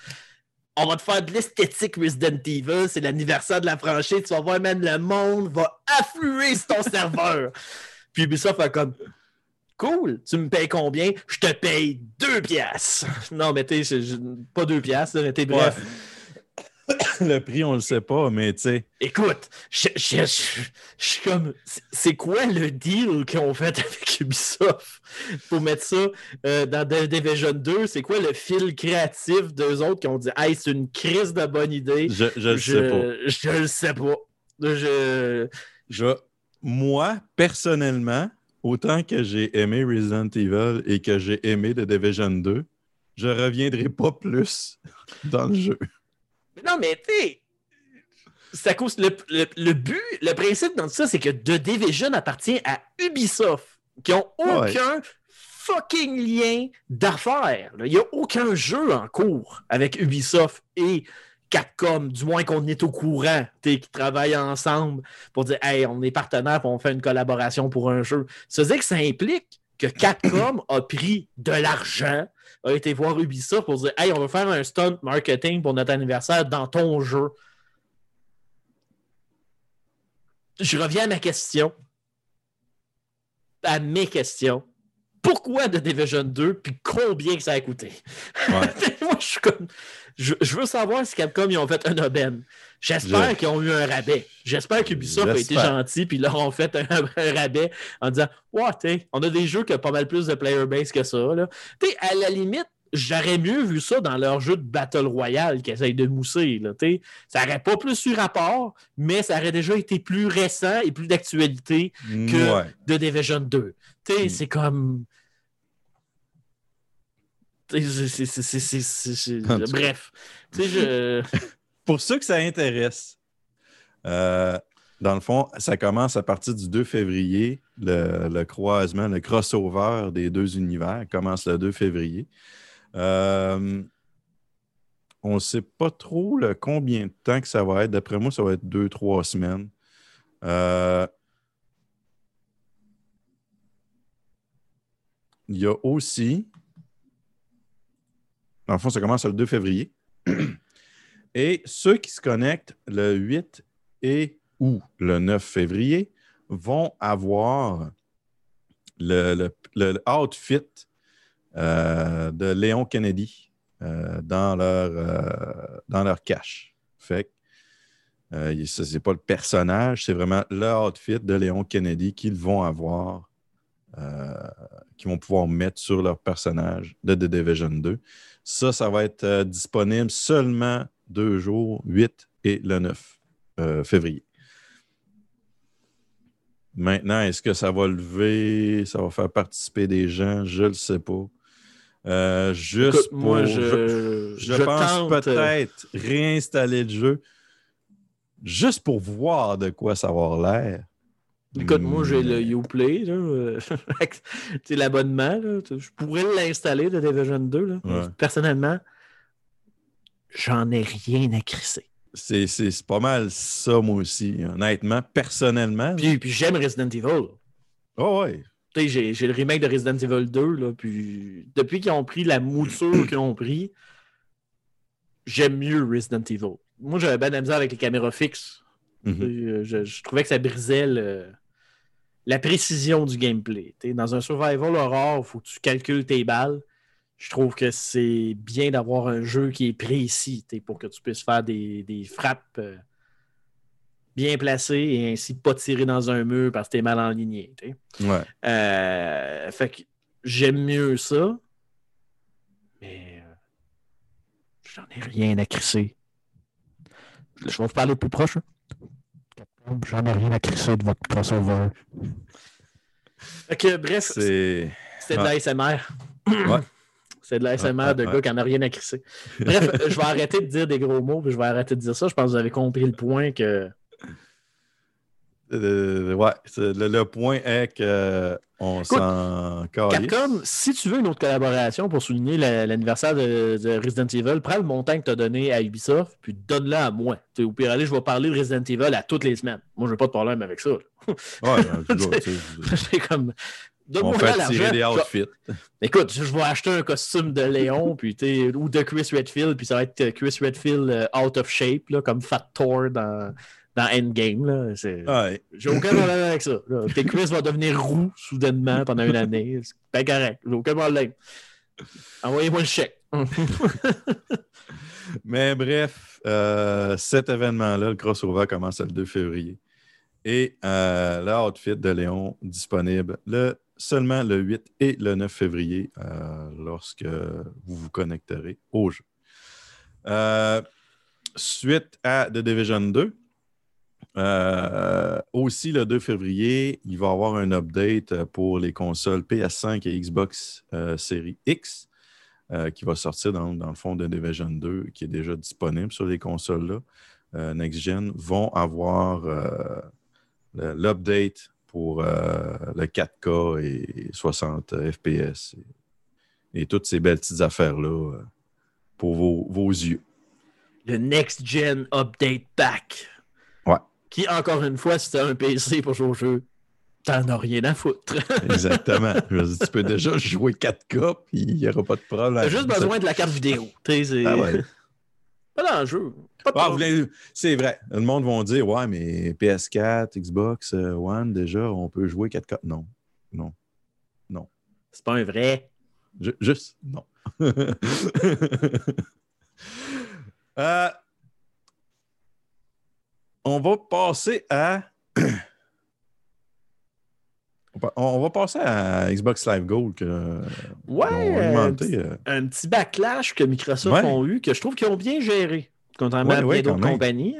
On va te faire de l'esthétique Resident Evil. C'est l'anniversaire de la franchise. Tu vas voir, même le monde va affluer sur ton serveur. Puis Ubisoft a comme Cool, tu me payes combien? Je te paye deux piastres. Non, mais t'es pas deux piastres, t'es bref. Le prix, on le sait pas, mais tu sais. Écoute, je je- je- je suis comme. c'est- quoi le deal qu'ils ont fait avec Ubisoft? Pour mettre ça euh, dans Division 2? C'est quoi le fil créatif d'eux autres qui ont dit Hey, c'est une crise de bonne idée? Je, je le sais pas. Je le sais pas. Je, moi, personnellement, autant que j'ai aimé Resident Evil et que j'ai aimé The Division 2, je reviendrai pas plus dans le jeu. Non, mais tu sais, cause. Le, le- le but, le principe dans ça, c'est que The Division appartient à Ubisoft, qui ont Ouais. aucun fucking lien d'affaires. Il n'y a aucun jeu en cours avec Ubisoft et Capcom, du moins qu'on est au courant, tu sais, qui travaillent ensemble pour dire Hey, on est partenaires on fait une collaboration pour un jeu. Ça veut dire que ça implique que Capcom a pris de l'argent, a été voir Ubisoft pour dire Hey, on va faire un stunt marketing pour notre anniversaire dans ton jeu. Je reviens à ma question. À mes questions. Pourquoi The Division 2 puis combien que ça a coûté? Moi, je suis comme. Je, je veux savoir si Capcom ils ont fait un aubaine. J'espère Je- qu'ils ont eu un rabais. J'espère qu'Ubisoft a été gentil puis leur ont fait un, un rabais en disant Ouais, on a des jeux qui ont pas mal plus de player base que ça. Là. T'sais, à la limite, j'aurais mieux vu ça dans leur jeu de Battle Royale qui essayent de mousser. Là, ça n'aurait pas plus eu rapport, mais ça aurait déjà été plus récent et plus d'actualité que Ouais. de Division 2. T'sais, Mm. c'est comme. Bref. Je. Pour ceux que ça intéresse, euh, dans le fond, ça commence à partir du 2 février. Le, le croisement, le crossover des deux univers commence le 2 février. Euh, on ne sait pas trop combien de temps que ça va être. D'après moi, ça va être deux, trois semaines. Euh, il y a aussi Dans le fond, ça commence le 2 février. Et ceux qui se connectent le 8 et ou le 9 février vont avoir le- le outfit euh, de Léon Kennedy euh, dans, leur, euh, dans leur cache. Fait ce n'est pas le personnage, c'est vraiment le outfit de Léon Kennedy qu'ils vont avoir, qu'ils vont pouvoir mettre sur leur personnage de The Division 2. Ça, ça va être disponible seulement deux jours, 8 et le 9 euh, février. Maintenant, est-ce que ça va lever, ça va faire participer des gens? Je ne le sais pas. Euh, juste Écoute, pour, moi, je, je, je pense euh, peut-être réinstaller le jeu juste pour voir de quoi ça va avoir l'air. Écoute, moi, j'ai le Uplay, l'abonnement. Je pourrais l'installer de Division 2, là. Ouais. Personnellement, j'en ai rien à crisser. C'est pas mal ça, moi aussi. Honnêtement, personnellement. Puis, puis j'aime Resident Evil. là. Oh, ouais. J'ai le remake de Resident Evil 2, là, puis depuis qu'ils ont pris la mouture qu'ils ont pris, j'aime mieux Resident Evil. Moi, j'avais bien de la misère avec les caméras fixes. Mhm. Euh, Je, je trouvais que ça brisait le- la précision du gameplay. T'sais, dans un survival horror, il faut que tu calcules tes balles. Je trouve que c'est bien d'avoir un jeu qui est précis pour que tu puisses faire des, des frappes euh, bien placées et ainsi pas tirer dans un mur parce que t'es mal enligné. Ouais. Euh, fait que j'aime mieux ça. Mais euh, j'en ai rien à crisser. Je vais vous parler plus proche. hein. J'en ai rien à crisser de votre crossover. Fait que, bref, C'est. c'était de la ASMR. Ouais. C'est de la ASMR Ouais, de gars qui n'en a rien à crisser. Bref, je vais arrêter de dire des gros mots, puis je vais arrêter de dire ça. Je pense que vous avez compris le point que. Euh, ouais, c'est- le, le point est que on s'en. Capcom, si tu veux une autre collaboration pour souligner la- l'anniversaire de, de Resident Evil, prends le montant que tu as donné à Ubisoft, puis donne-le à moi. Tu sais, au pire, aller, je vais parler de Resident Evil à toutes les semaines. Moi, je n'ai pas de problème avec ça. Ouais, C'est comme. on fait tirer des je vais- outfits. Écoute, je vais acheter un costume de Léon puis t'sais, ou de Chris Redfield, puis ça va être euh, Chris Redfield euh, out of shape, là, comme Fat Thor dans, dans Endgame. Là. C'est- Ouais. J'ai aucun problème avec ça. là. Que Chris va devenir roux soudainement pendant une année. C'est pas correct. J'ai aucun problème. Envoyez-moi le chèque. Mais bref, euh, cet événement-là, le crossover, commence le 2 février. Et euh, le outfit de Léon disponible le, seulement le 8 et le 9 février euh, lorsque vous vous connecterez au jeu. Euh, suite à The Division 2, euh, aussi le 2 février, il va y avoir un update pour les consoles PS5 et Xbox euh, Series X euh, qui va sortir dans, le fond de Division 2, qui est déjà disponible sur les consoles-là. Euh, Next Gen vont avoir euh, l'update pour euh, le 4K et 60 FPS et, toutes ces belles petites affaires-là euh, pour vos, vos yeux. Le Next Gen Update Pack. Qui, encore une fois, si t'as un PC pour jouer au jeu, t'en as rien à foutre. Exactement. Je veux dire, tu peux déjà jouer 4K, puis il n'y aura pas de problème. T'as juste besoin de la carte vidéo. C'est- Ah ouais. Pas d'enjeu. Ah, c'est vrai. Le monde va dire Ouais, mais PS4, Xbox euh, One, déjà, on peut jouer 4K. Non. Non. C'est pas un vrai. Ju- juste, non. Euh, on va passer à. on va- passer à Xbox Live Gold. Que, Ouais, un euh, un petit backlash que Microsoft Ouais. ont eu, que je trouve qu'ils ont bien géré, contrairement Ouais, à bien ouais, quand d'autres compagnies.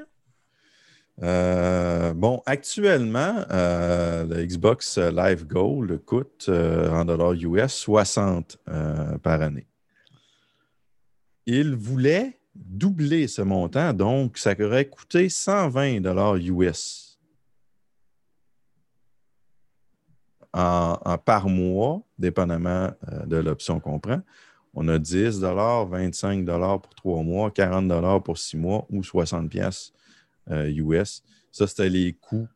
Euh, bon, actuellement, euh, le Xbox Live Gold coûte euh, en dollars US 60 euh, par année. Il voulait doubler ce montant, donc ça aurait coûté 120 dollars US par mois, dépendamment euh, de l'option qu'on prend. On a 10 25 pour trois mois, 40 pour six mois ou 60 pièces euh, US. Ça, c'était les coûts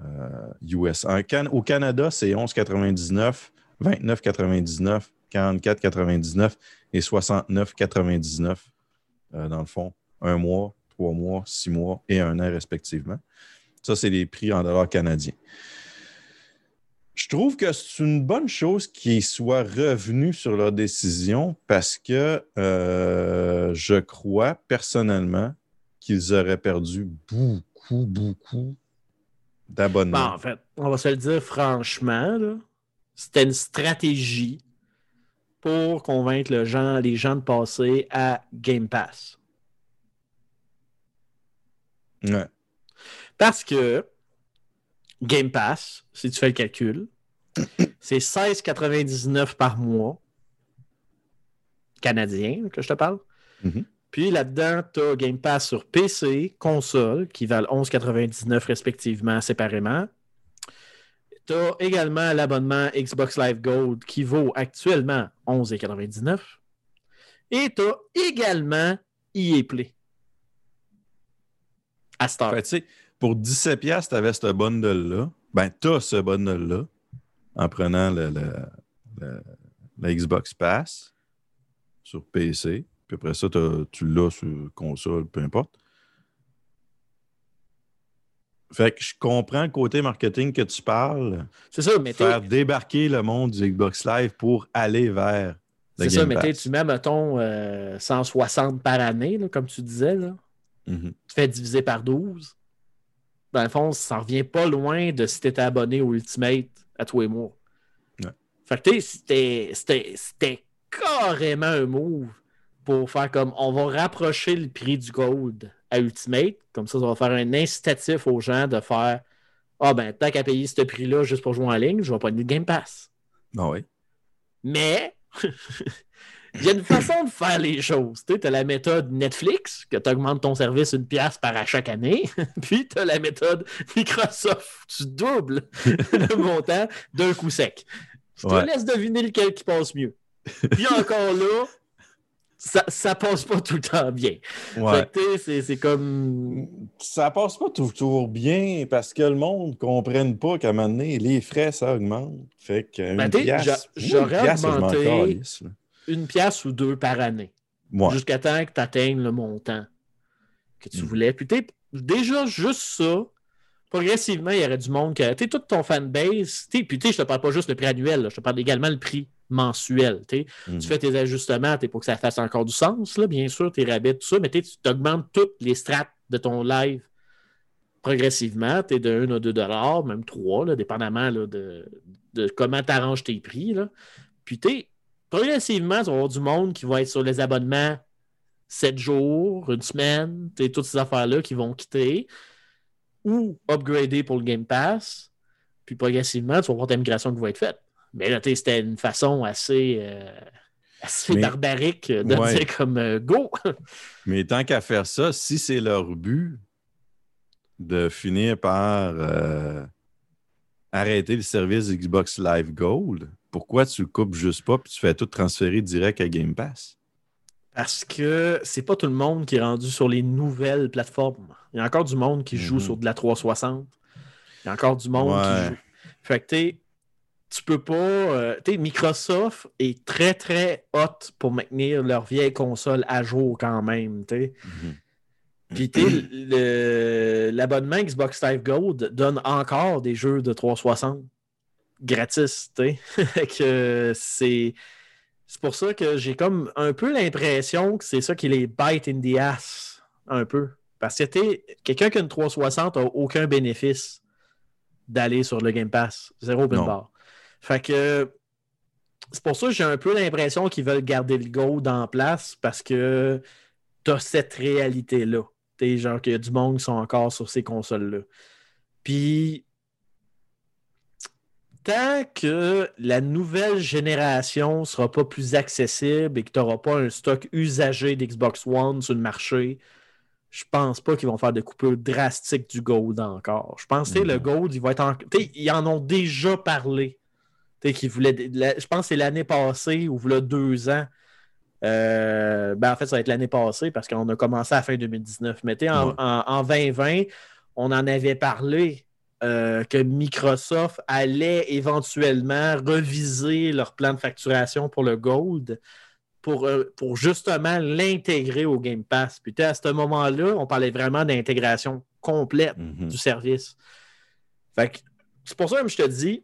euh, US. Can- au Canada, c'est 11,99, 29,99 44,99 et 69,99 euh, dans le fond. Un mois, trois mois, six mois et un an respectivement. Ça, c'est les prix en dollars canadiens. Je trouve que c'est une bonne chose qu'ils soient revenus sur leur décision parce que euh, je crois personnellement qu'ils auraient perdu beaucoup, beaucoup d'abonnements. Bon, en fait, on va se le dire franchement, c'était une stratégie pour convaincre le gens, les gens de passer à Game Pass. Ouais. Parce que Game Pass, si tu fais le calcul, c'est 16,99 par mois canadien que je te parle. Mhm. Puis là-dedans, tu as Game Pass sur PC, console, qui valent 11,99 respectivement séparément. Tu as également l'abonnement Xbox Live Gold qui vaut actuellement 11,99. Et tu as également EA Play. À Star. Pour 17$, tu avais ce bundle-là. Ben, tu as ce bundle-là en prenant le, Xbox Pass sur PC. Puis après ça, tu l'as sur console, peu importe. Fait que je comprends le côté marketing que tu parles. C'est ça, mais Faire débarquer le monde du Xbox Live pour aller vers c'est ça, Game mais tu mets, mettons, euh, 160 par année, là, comme tu disais. Là. Mhm. tu fais diviser par 12. Dans le fond, ça ne revient pas loin de si tu étais abonné au Ultimate à les mois. Ouais. Fait que c'était carrément un move pour faire comme on va rapprocher le prix du Gold à Ultimate. Comme ça, ça va faire un incitatif aux gens de faire Ah ben, tant qu'à payer ce prix-là juste pour jouer en ligne, je vais pas le Game Pass. Ah oui. Mais il y a une façon de faire les choses. Tu as la méthode Netflix, que tu augmentes ton service une pièce par à chaque année. Puis tu as la méthode Microsoft, tu doubles le montant d'un coup sec. Je te Ouais. laisse deviner lequel qui passe mieux. Puis encore là, ça, ça passe pas tout le temps bien. Ouais. C'est- comme. Ça passe pas toujours bien parce que le monde ne comprenne pas qu'à un moment donné, les frais, ça augmente. Fait que Ben, j'aurais augmenté-. Une pièce ou deux par année. Ouais. jusqu'à temps que tu atteignes le montant que tu Mm. voulais. Puis déjà, juste ça, progressivement, il y aurait du monde que. Tu sais, toute ton fanbase, puis tu sais, je te parle pas juste le prix annuel, là, je te parle également le prix mensuel. t'sais. Mhm. Tu fais tes ajustements pour que ça fasse encore du sens, là, bien sûr, tes rabais, tout ça, mais tu augmentes toutes les strates de ton live progressivement. Tu es de 1 à 2 dollars, même 3, là, dépendamment là, de, de comment tu arranges tes prix. Là. Puis progressivement, tu vas avoir du monde qui va être sur les abonnements 7 jours, une semaine, toutes ces affaires-là qui vont quitter ou upgrader pour le Game Pass. Puis progressivement, tu vas voir ta migration qui va être faite. Mais là, c'était une façon assez, euh, assez Mais- barbarique de Ouais. dire comme euh, go. Mais tant qu'à faire ça, si c'est leur but de finir par euh, arrêter le service Xbox Live Gold, pourquoi tu le coupes juste pas et tu fais tout transférer direct à Game Pass? Parce que c'est pas tout le monde qui est rendu sur les nouvelles plateformes. Il y a encore du monde qui joue Mhm. sur de la 360. Il y a encore du monde Ouais. qui joue. Fait que tu peux pas. euh, t'sais, Microsoft est très très hot pour maintenir leur vieille console à jour quand même. t'sais. Puis t'sais, le- l'abonnement Xbox Live Gold donne encore des jeux de 360 gratis. c'est. C'est pour ça que j'ai comme un peu l'impression que c'est ça qui les bite in the ass. Un peu. Parce que quelqu'un qui a une 360 n'a aucun bénéfice d'aller sur le Game Pass. Zéro Non. Fait que c'est pour ça que j'ai un peu l'impression qu'ils veulent garder le gold en place parce que t'as cette réalité-là. T'es genre qu'il y a du monde qui sont encore sur ces consoles-là. Puis tant que la nouvelle génération ne sera pas plus accessible et que tu n'auras pas un stock usagé d'Xbox One sur le marché, je pense pas qu'ils vont faire de coupures drastiques du Gold encore. Je pense que tu le Mhm. Gold, il va être en... tu Ils en ont déjà parlé. Voulaient... la- Je pense que c'est l'année passée ou voilà deux ans. Euh, ben en fait, ça va être l'année passée parce qu'on a commencé à la fin 2019. Mais tu sais, en, Ouais. en- en 2020, on en avait parlé euh, que Microsoft allait éventuellement reviser leur plan de facturation pour le Gold pour, euh, pour justement l'intégrer au Game Pass. Puis à ce moment-là, on parlait vraiment d'intégration complète Mhm. du service. Fait c'est pour ça que je te dis,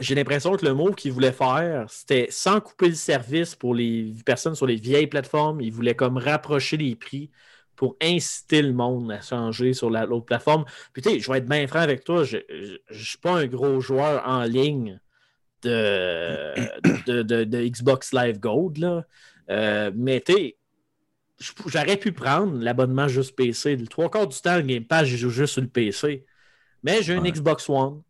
j'ai l'impression que le mot qu'il voulait faire, c'était sans couper le service pour les personnes sur les vieilles plateformes, il voulait comme rapprocher les prix pour inciter le monde à changer sur la- l'autre plateforme. Puis tu sais, je vais être bien franc avec toi, je ne suis pas un gros joueur en ligne de, de, de- de Xbox Live Gold, là. Euh, mais tu sais, j'aurais pu prendre l'abonnement juste PC. Le trois quarts du temps, le Game Pass, je joue juste sur le PC. Mais j'ai une Ouais. Xbox One.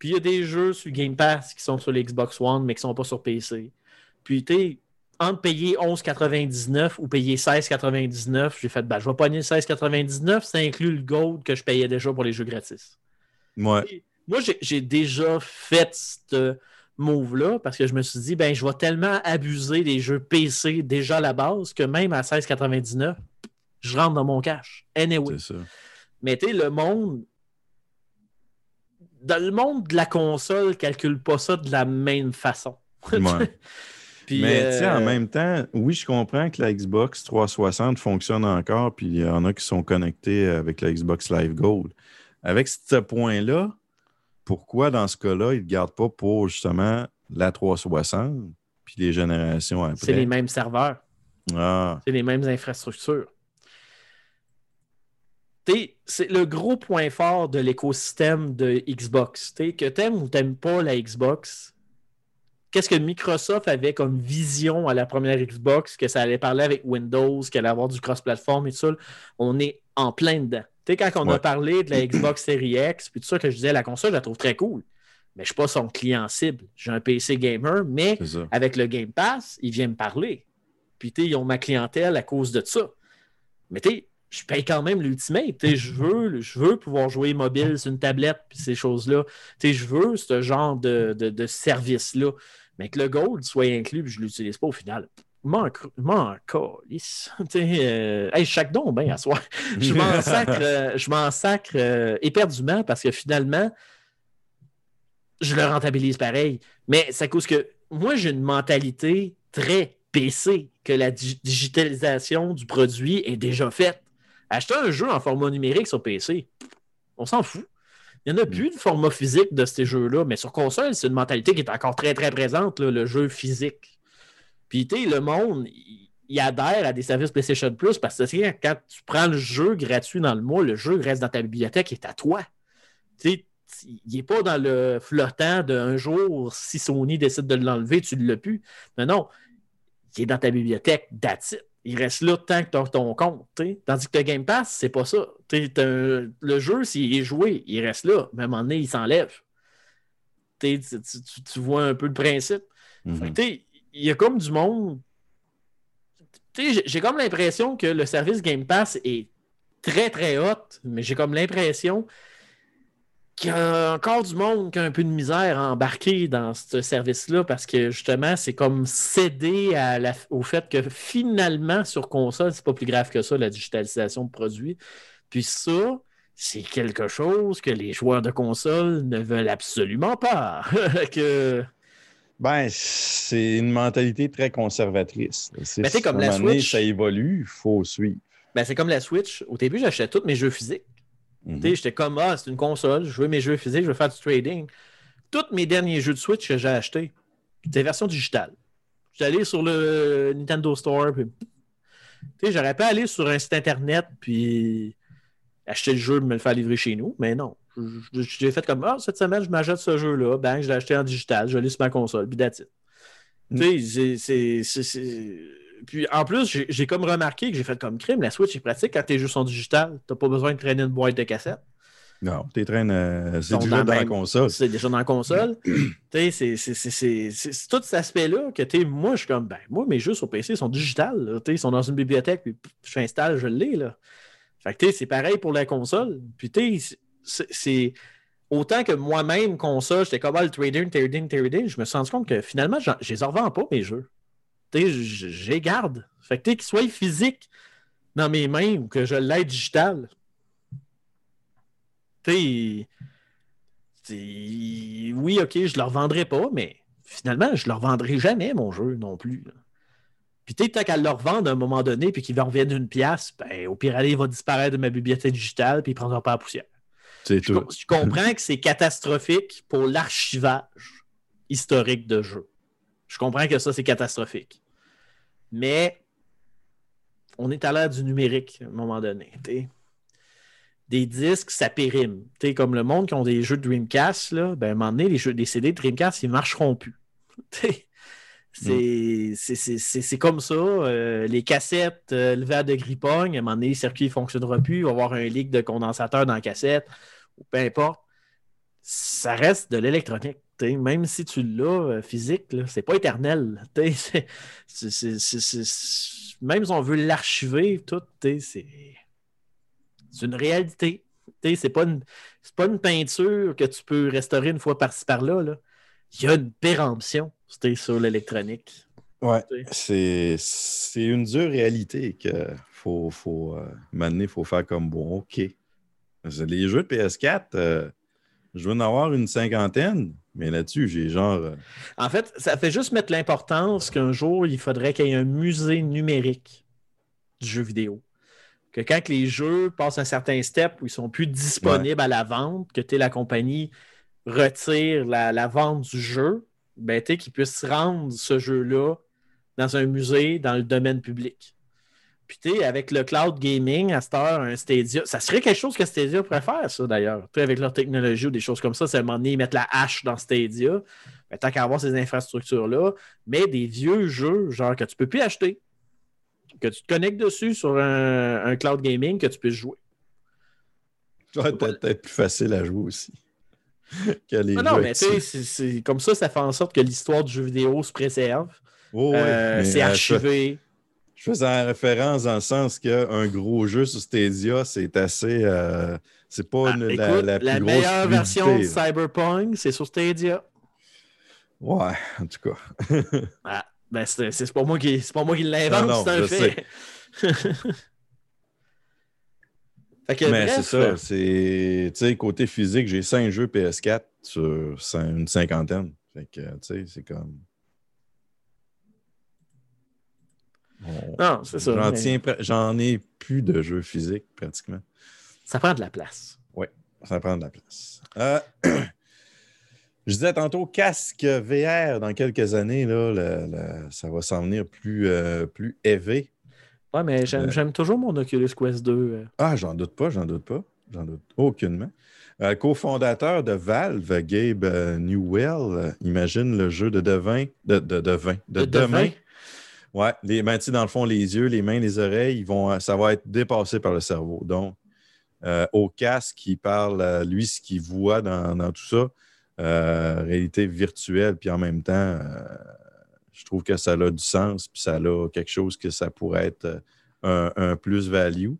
Puis il y a des jeux sur Game Pass qui sont sur l'Xbox One, mais qui ne sont pas sur PC. Puis tu entre payer 11,99 ou payer 16,99, j'ai fait, ben, je vais pogner le 16,99, ça inclut le Gold que je payais déjà pour les jeux gratis. Ouais. Moi, j'ai- déjà fait ce move-là parce que je me suis dit, ben, je vais tellement abuser des jeux PC déjà à la base que même à 16,99, je rentre dans mon cash. Anyway. Ça. Mais tu sais, le monde. Dans le monde de la console, calcule pas ça de la même façon. Ouais. Puis, Mais tu sais, en euh, même temps, oui, je comprends que la Xbox 360 fonctionne encore, puis il y en a qui sont connectés avec la Xbox Live Gold. Avec ce point-là, pourquoi dans ce cas-là, ils ne gardent pas pour justement la 360 puis les générations après? c'est les mêmes serveurs, Ah, c'est les mêmes infrastructures. C'est le gros point fort de l'écosystème de Xbox. T'sais, que t'aimes ou t'aimes pas la Xbox, qu'est-ce que Microsoft avait comme vision à la première Xbox, que ça allait parler avec Windows, qu'elle allait avoir du cross-platform et tout ça, on est en plein dedans. Tu sais, quand on a parlé de la Xbox Series X, puis tout ça, que je disais, la console, je la trouve très cool. Mais je ne suis pas son client cible. J'ai un PC gamer, mais avec le Game Pass, il vient me parler. Puis, tu ils ont ma clientèle à cause de ça. Mais, tu sais, je paye quand même l'Ultimate. Je veux, je veux pouvoir jouer mobile sur une tablette, puis ces choses-là. Je veux ce genre de, de- de service-là. Mais que le Gold soit inclus, puis je ne l'utilise pas au final. M'en calisse. Euh, hey, chaque don, ben, à soir. Je m'en sacre, euh, je m'en sacre euh, éperdument parce que finalement, je le rentabilise pareil. Mais à cause que moi, j'ai une mentalité très PC, que la di- digitalisation du produit est déjà faite. Acheter un jeu en format numérique sur PC, on s'en fout. Il n'y en a plus de format physique de ces jeux-là, mais sur console, c'est une mentalité qui est encore très, très présente, le jeu physique. Puis, tu sais, le monde, il, adhère à des services PlayStation Plus parce que quand tu prends le jeu gratuit dans le mois, le jeu reste dans ta bibliothèque et est à toi. Tu sais, il n'est pas dans le flottant d'un jour, si Sony décide de l'enlever, tu ne l'as plus. Non, non, il est dans ta bibliothèque, that's it. Il reste là tant que tu as ton compte. t'sais. Tandis que le Game Pass, c'est pas ça. T'sais, le jeu, s'il est joué, il reste là. Mais à un moment donné, il s'enlève. Tu, tu- vois un peu le principe. Mhm. il y a comme du monde. J'ai comme l'impression que le service Game Pass est très très hot, mais j'ai comme l'impression qu'il y a encore du monde qui a un peu de misère à embarquer dans ce service-là parce que justement, c'est comme céder à la- au fait que finalement, sur console, c'est pas plus grave que ça, la digitalisation de produits. Puis ça, c'est quelque chose que les joueurs de console ne veulent absolument pas. que... Ben, c'est une mentalité très conservatrice. C'est, Ben, comme la donné, Switch. ça évolue, il faut suivre. Ben, c'est comme la Switch. Au début, j'achetais tous mes jeux physiques. Mhm. J'étais comme, ah, c'est une console, je veux mes jeux physiques, je veux faire du trading. Tous mes derniers jeux de Switch que j'ai achetés, c'était version digitale. J'étais allé sur le Nintendo Store, puis j'aurais pas aller sur un site internet, puis acheter le jeu et me le faire livrer chez nous, mais non. J'ai fait comme, ah, cette semaine, je m'achète ce jeu-là, ben, je l'ai acheté en digital, je l'ai sur ma console, puis that's it. Tu sais, c'est- c'est- Puis en plus, j'ai comme remarqué que j'ai fait comme crime, la Switch est pratique quand tes jeux sont digital. T'as pas besoin de traîner une boîte de cassette. Non, t'es train euh, c'est déjà dans dans la console. C'est déjà dans la console. C'est- tout cet aspect-là que, moi, je suis comme, ben, moi, mes jeux sur PC sont digitales. Ils sont dans une bibliothèque, puis pff, je l'ai. là. Fait que, c'est pareil pour la console. Puis, c'est-. Autant que moi-même, console, j'étais comme, ah, le trading, trading, trading, je me suis rendu compte que finalement, je les en revends pas, mes jeux. Les garde. Fait que, qu'ils soient physiques dans mes mains ou que je l'aide digital. Tu sais, c'est- Oui, ok, je leur vendrai pas, mais finalement, je leur vendrai jamais mon jeu non plus. Puis tu tant qu'à le revendre à un moment donné, puis qu'ils vont reviennent une pièce, ben, au pire, aller, il va disparaître de ma bibliothèque digitale, puis il prendra pas la poussière. C'est Je, je comprends que c'est catastrophique pour l'archivage historique de jeux. Je comprends que ça, c'est catastrophique. Mais on est à l'ère du numérique à un moment donné. t'sais. Des disques, ça périme. T'sais, comme le monde qui ont des jeux de Dreamcast, là, ben, à un moment donné, les, jeux, les CD de Dreamcast, ils ne marcheront plus. C'est- c'est comme ça. euh, les cassettes, euh, le verre de grippogne, à un moment donné, le circuit ne fonctionnera plus. Il va y avoir un leak de condensateur dans la cassette, ou peu importe. Ça reste de l'électronique. Même si tu l'as euh, physique, c'est pas éternel. Même si on veut l'archiver, tout, c'est une réalité. C'est pas, une... pas une peinture que tu peux restaurer une fois par-ci par-là. là. Il y a une péremption sur l'électronique. Ouais, c'est une dure réalité que faut, faut euh, faut faire comme bon, OK. Les jeux de PS4, euh, je veux en avoir une cinquantaine, mais là-dessus, j'ai genre. euh, En fait, ça fait juste mettre l'importance qu'un jour, il faudrait qu'il y ait un musée numérique du jeu vidéo. Que quand les jeux passent un certain step où ils sont plus disponibles à la vente, que tu la compagnie retire la, la vente du jeu, ben, qu'ils puissent rendre ce jeu-là dans un musée, dans le domaine public. Puis, avec le cloud gaming, à cette heure, un Stadia, ça serait quelque chose que Stadia pourrait faire, ça, d'ailleurs. Avec leur technologie ou des choses comme ça, c'est à un moment donné, ils mettent la hache dans Stadia. Ben, tant qu'à avoir ces infrastructures-là, mais des vieux jeux, genre que tu peux plus acheter, que tu te connectes dessus sur un, un cloud gaming, que tu puisses jouer. Ça va être peut-être plus facile à jouer aussi. que les Ah non, mais tu sais, comme ça, ça fait en sorte que l'histoire du jeu vidéo se préserve. Oh, ouais, Euh, mais, c'est archivé. Je faisais en référence dans le sens qu'un gros jeu sur Stadia, c'est assez. euh, c'est pas Ah, une- écoute, la, la, la grosse meilleure version de. Cyberpunk, c'est sur Stadia. Ouais, en tout cas. Ah, ben c'est c'est pas moi qui, c'est pas moi qui l'invente, c'est un fait. fait que, Mais c'est ça. C'est, tu sais, côté physique, j'ai cinq jeux PS4 sur une cinquantaine. Fait que, tu sais, c'est comme. On- Non, c'est ça. J'en, mais tiens pra- j'en ai plus de jeux physiques, pratiquement. Ça prend de la place. Ça prend de la place. Euh, je disais tantôt, casque VR dans quelques années, là, le- le- ça va s'en venir plus, euh, plus élevé. Ouais, mais j'aime Euh. j'aime toujours mon Oculus Quest 2. euh. Ah, j'en doute pas, j'en doute pas. J'en doute aucunement. Euh, cofondateur de Valve, Gabe Newell, euh, imagine le jeu de devin, de, de, devin, de, De demain. Ouais, les, ben, dans le fond, les yeux, les mains, les oreilles, vont, ça va être dépassé par le cerveau. Donc, euh, au casque, il parle, euh, lui, ce qu'il voit dans, tout ça, euh, réalité virtuelle, puis en même temps, euh, je trouve que ça a du sens, puis ça a quelque chose que ça pourrait être euh, un, plus-value.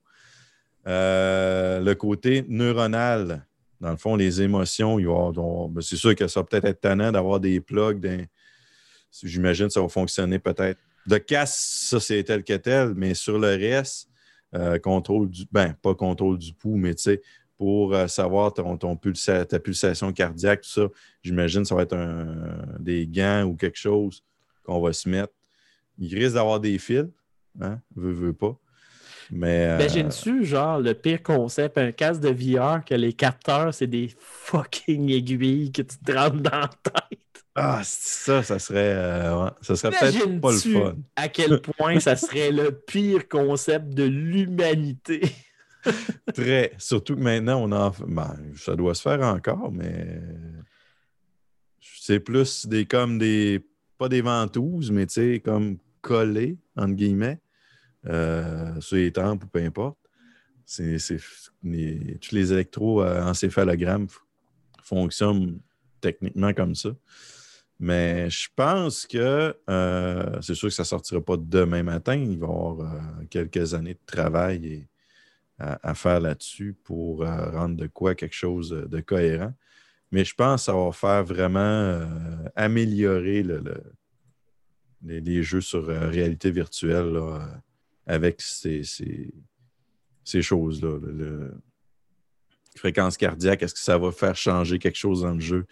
Euh, le côté neuronal, dans le fond, les émotions, ben, c'est sûr que ça va peut-être être tannant d'avoir des plugs. J'imagine que ça va fonctionner peut-être. De casse, ça c'est tel que tel, mais sur le reste, euh, contrôle du. Ben, pas contrôle du pouls, mais tu sais, pour euh, savoir ton, ton ta pulsation cardiaque, tout ça, j'imagine ça va être un- des gants ou quelque chose qu'on va se mettre. Il risque d'avoir des fils, hein, veut, veut pas. Mais. Euh, dessus, genre, le pire concept, un casque de VR que les capteurs, c'est des fucking aiguilles que tu te rentres dans la tête? Ah, ça, ça serait, euh, ouais, ça serait peut-être pas le fun. à quel point ça serait le pire concept de l'humanité? Très. Surtout que maintenant, on en ben, ça doit se faire encore, mais c'est plus des comme des. Pas des ventouses, mais tu sais, comme collées, entre guillemets, euh, sur les tempes ou peu importe. C'est, les- tous les électroencéphalogrammes f- fonctionnent techniquement comme ça. Mais je pense que euh, c'est sûr que ça ne sortira pas demain matin. Il va y avoir euh, quelques années de travail à, faire là-dessus pour euh, rendre de quoi quelque chose de cohérent. Mais je pense que ça va faire vraiment améliorer le- le- les, jeux sur réalité virtuelle avec ces, choses-là. fréquence cardiaque, est-ce que ça va faire changer quelque chose dans le jeu?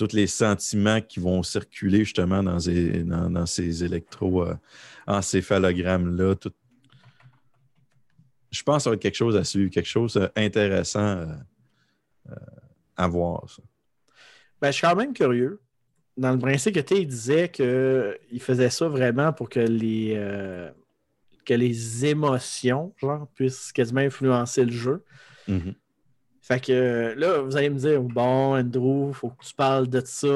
Tous les sentiments qui vont circuler justement dans ces, dans, dans ces électroencéphalogrammes-là. Tout... Je pense que ça va être quelque chose à suivre, quelque chose d'intéressant euh, euh, à voir. Ça. Ben, je suis quand même curieux. Dans le principe que tu il disait qu'il faisait ça vraiment pour que les, euh, que les émotions genre, puissent quasiment influencer le jeu. Mhm. Fait que là, vous allez me dire, bon, Andrew, faut que tu parles de ça.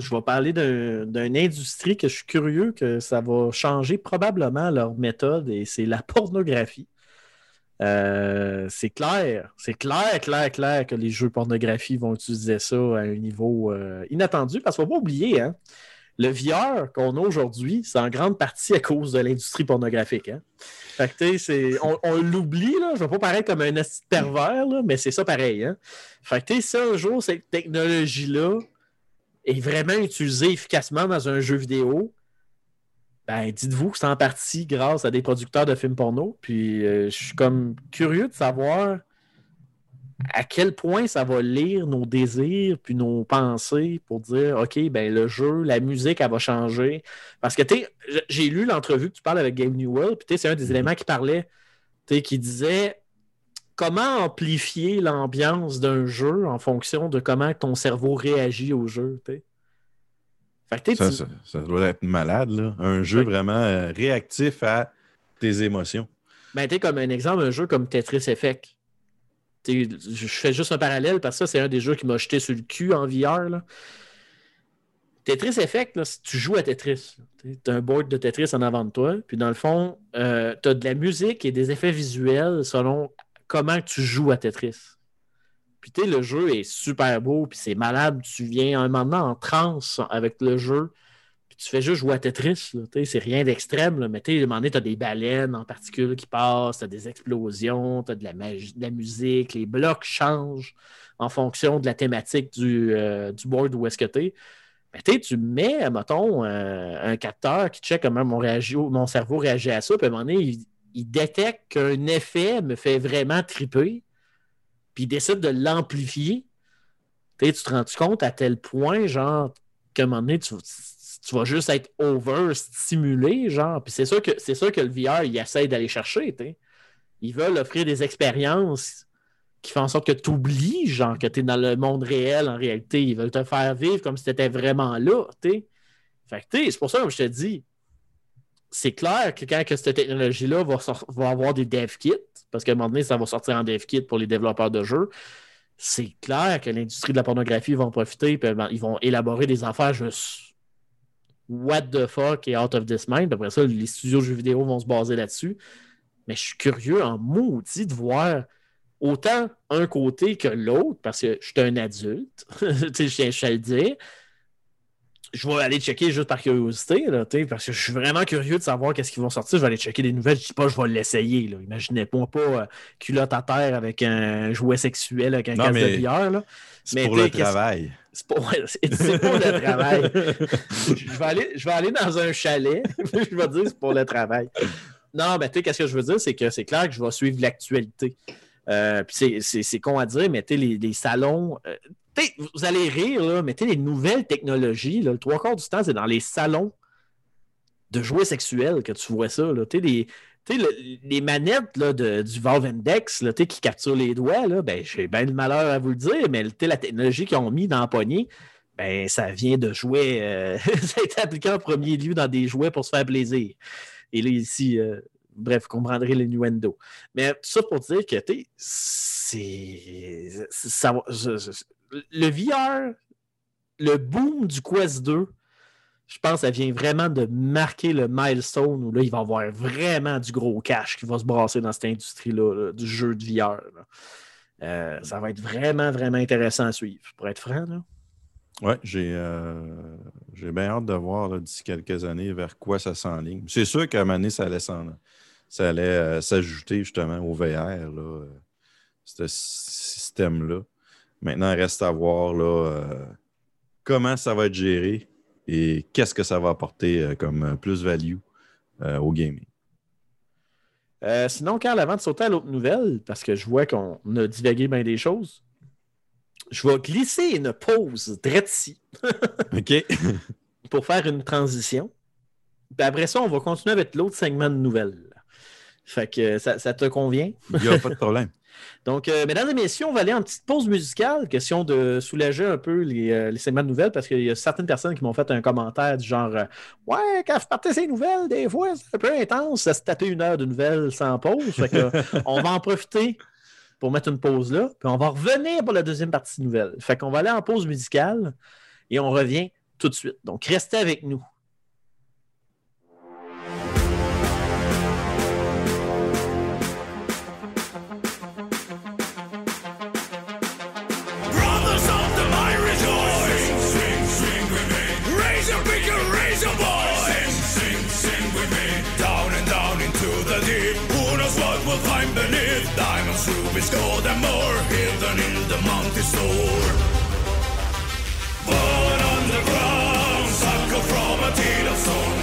Je vais parler d'une industrie que je suis curieux que ça va changer probablement leur méthode et c'est la pornographie. Euh, c'est clair, c'est clair, clair, clair que les jeux pornographie vont utiliser ça à un niveau euh, inattendu parce ne faut pas oublier, hein, le VR qu'on a aujourd'hui, c'est en grande partie à cause de l'industrie pornographique. Hein. C'est, on, l'oublie. Je ne vais pas paraître comme un pervers, mais c'est ça pareil. Hein. Si un jour cette technologie-là est vraiment utilisée efficacement dans un jeu vidéo, ben, dites-vous que c'est en partie grâce à des producteurs de films porno. Puis euh, je suis comme curieux de savoir à quel point ça va lire nos désirs puis nos pensées pour dire OK, ben le jeu, la musique, elle va changer. Parce que tu j'ai lu l'entrevue que tu parles avec Game Newell, puis c'est un des mhm. éléments qui parlait, qui disait comment amplifier l'ambiance d'un jeu en fonction de comment ton cerveau réagit au jeu. ça, ça, doit être malade, là. Un jeu vraiment euh, réactif à tes émotions. Ben, tu comme un exemple, un jeu comme Tetris Effect je fais juste un parallèle parce que c'est un des jeux qui m'a jeté sur le cul en VR. Tetris Effect, tu joues à Tetris, tu as un board de Tetris en avant de toi, puis dans le fond, euh, tu as de la musique et des effets visuels selon comment tu joues à Tetris. Puis le jeu est super beau, puis c'est malade. Tu viens un moment en transe avec le jeu tu fais juste jouer à Tetris. C'est rien d'extrême, mais à un moment donné, tu as des baleines en particules qui passent, tu as des explosions, tu as de la, de la musique, les blocs changent en fonction de la thématique du, euh, board où est-ce que tu es. Ben, tu mets, mettons, euh, un capteur qui check comment mon, mon, cerveau réagit à ça, puis à un moment donné, il, détecte qu'un effet me fait vraiment triper, puis il décide de l'amplifier. Tu te rends compte à tel point, genre, qu'à un moment donné, tu, tu vas juste être over-stimulé, genre. Puis c'est sûr que c'est sûr que le VR, il essaie d'aller chercher, tu Ils veulent offrir des expériences qui font en sorte que tu oublies, genre, que tu es dans le monde réel en réalité. Ils veulent te faire vivre comme si tu étais vraiment là, tu Fait que, c'est pour ça que je te dis, c'est clair que quand que cette technologie-là va, va, avoir des dev kits, parce qu'à un moment donné, ça va sortir en dev kit pour les développeurs de jeux, c'est clair que l'industrie de la pornographie va en profiter, puis ben, ils vont élaborer des affaires juste what the fuck et out of this mind. Après ça, les studios de jeux vidéo vont se baser là-dessus. Mais je suis curieux en maudit de voir autant un côté que l'autre, parce que je suis un adulte, je tiens à le dire. Je vais aller checker juste par curiosité, là, parce que je suis vraiment curieux de savoir qu'est-ce qu'ils vont sortir. Je vais aller checker des nouvelles. Je dis pas je vais l'essayer. Imaginez-moi pas euh, culotte à terre avec un jouet sexuel avec un casque de bière. C'est pour le travail. C'est pour, le travail. je, vais aller, je vais aller dans un chalet. je vais dire c'est pour le travail. Non, mais tu sais, qu'est-ce que je veux dire? C'est que c'est clair que je vais suivre l'actualité. Euh, c'est con à dire, mais tu les, les salons. Euh, vous allez rire, là, mais les nouvelles technologies, le trois quarts du temps, c'est dans les salons de jouets sexuels que tu vois ça. Là. Les, les manettes là, de, du Valve Index qui capturent les doigts, ben, j'ai bien le malheur à vous le dire, mais la technologie qu'ils ont mis dans la poignée, ben, ça vient de jouets. Euh, ça a été appliqué en premier lieu dans des jouets pour se faire plaisir. Et là, ici, euh, bref, vous comprendrez l'innuendo. Mais ça pour dire que c'est. Le VR, le boom du Quest 2, je pense que ça vient vraiment de marquer le milestone où là, il va y avoir vraiment du gros cash qui va se brasser dans cette industrie-là, du jeu de VR. Euh, ça va être vraiment, vraiment intéressant à suivre, pour être franc. Oui, euh, j'ai bien hâte de voir d'ici quelques années vers quoi ça s'enligne. C'est sûr qu'à un moment donné, ça allait, ça allait euh, s'ajouter justement au VR, là, ce système-là. Maintenant, il reste à voir là, comment ça va être géré et qu'est-ce que ça va apporter euh, comme euh, plus-value euh, au gaming? sinon, Carl, avant de sauter à l'autre nouvelle, parce que je vois qu'on a divagué bien des choses, je vais glisser une pause drette ici OK. pour faire une transition. Puis après ça, on va continuer avec l'autre segment de nouvelles. Fait que ça, ça te convient? Il n'y a pas de problème. Donc, euh, mesdames et messieurs, on va aller en petite pause musicale, question de soulager un peu les, euh, les segments de nouvelles, parce qu'il y a certaines personnes qui m'ont fait un commentaire du genre euh, Ouais, quand vous partez ces nouvelles, des fois, c'est un peu intense, ça se taper une heure de nouvelles sans pause. Fait que, on va en profiter pour mettre une pause là, puis on va revenir pour la deuxième partie de nouvelles. Fait qu'on va aller en pause musicale et on revient tout de suite. Donc, restez avec nous. The mountain store. But underground, sucker from a teeth of stone.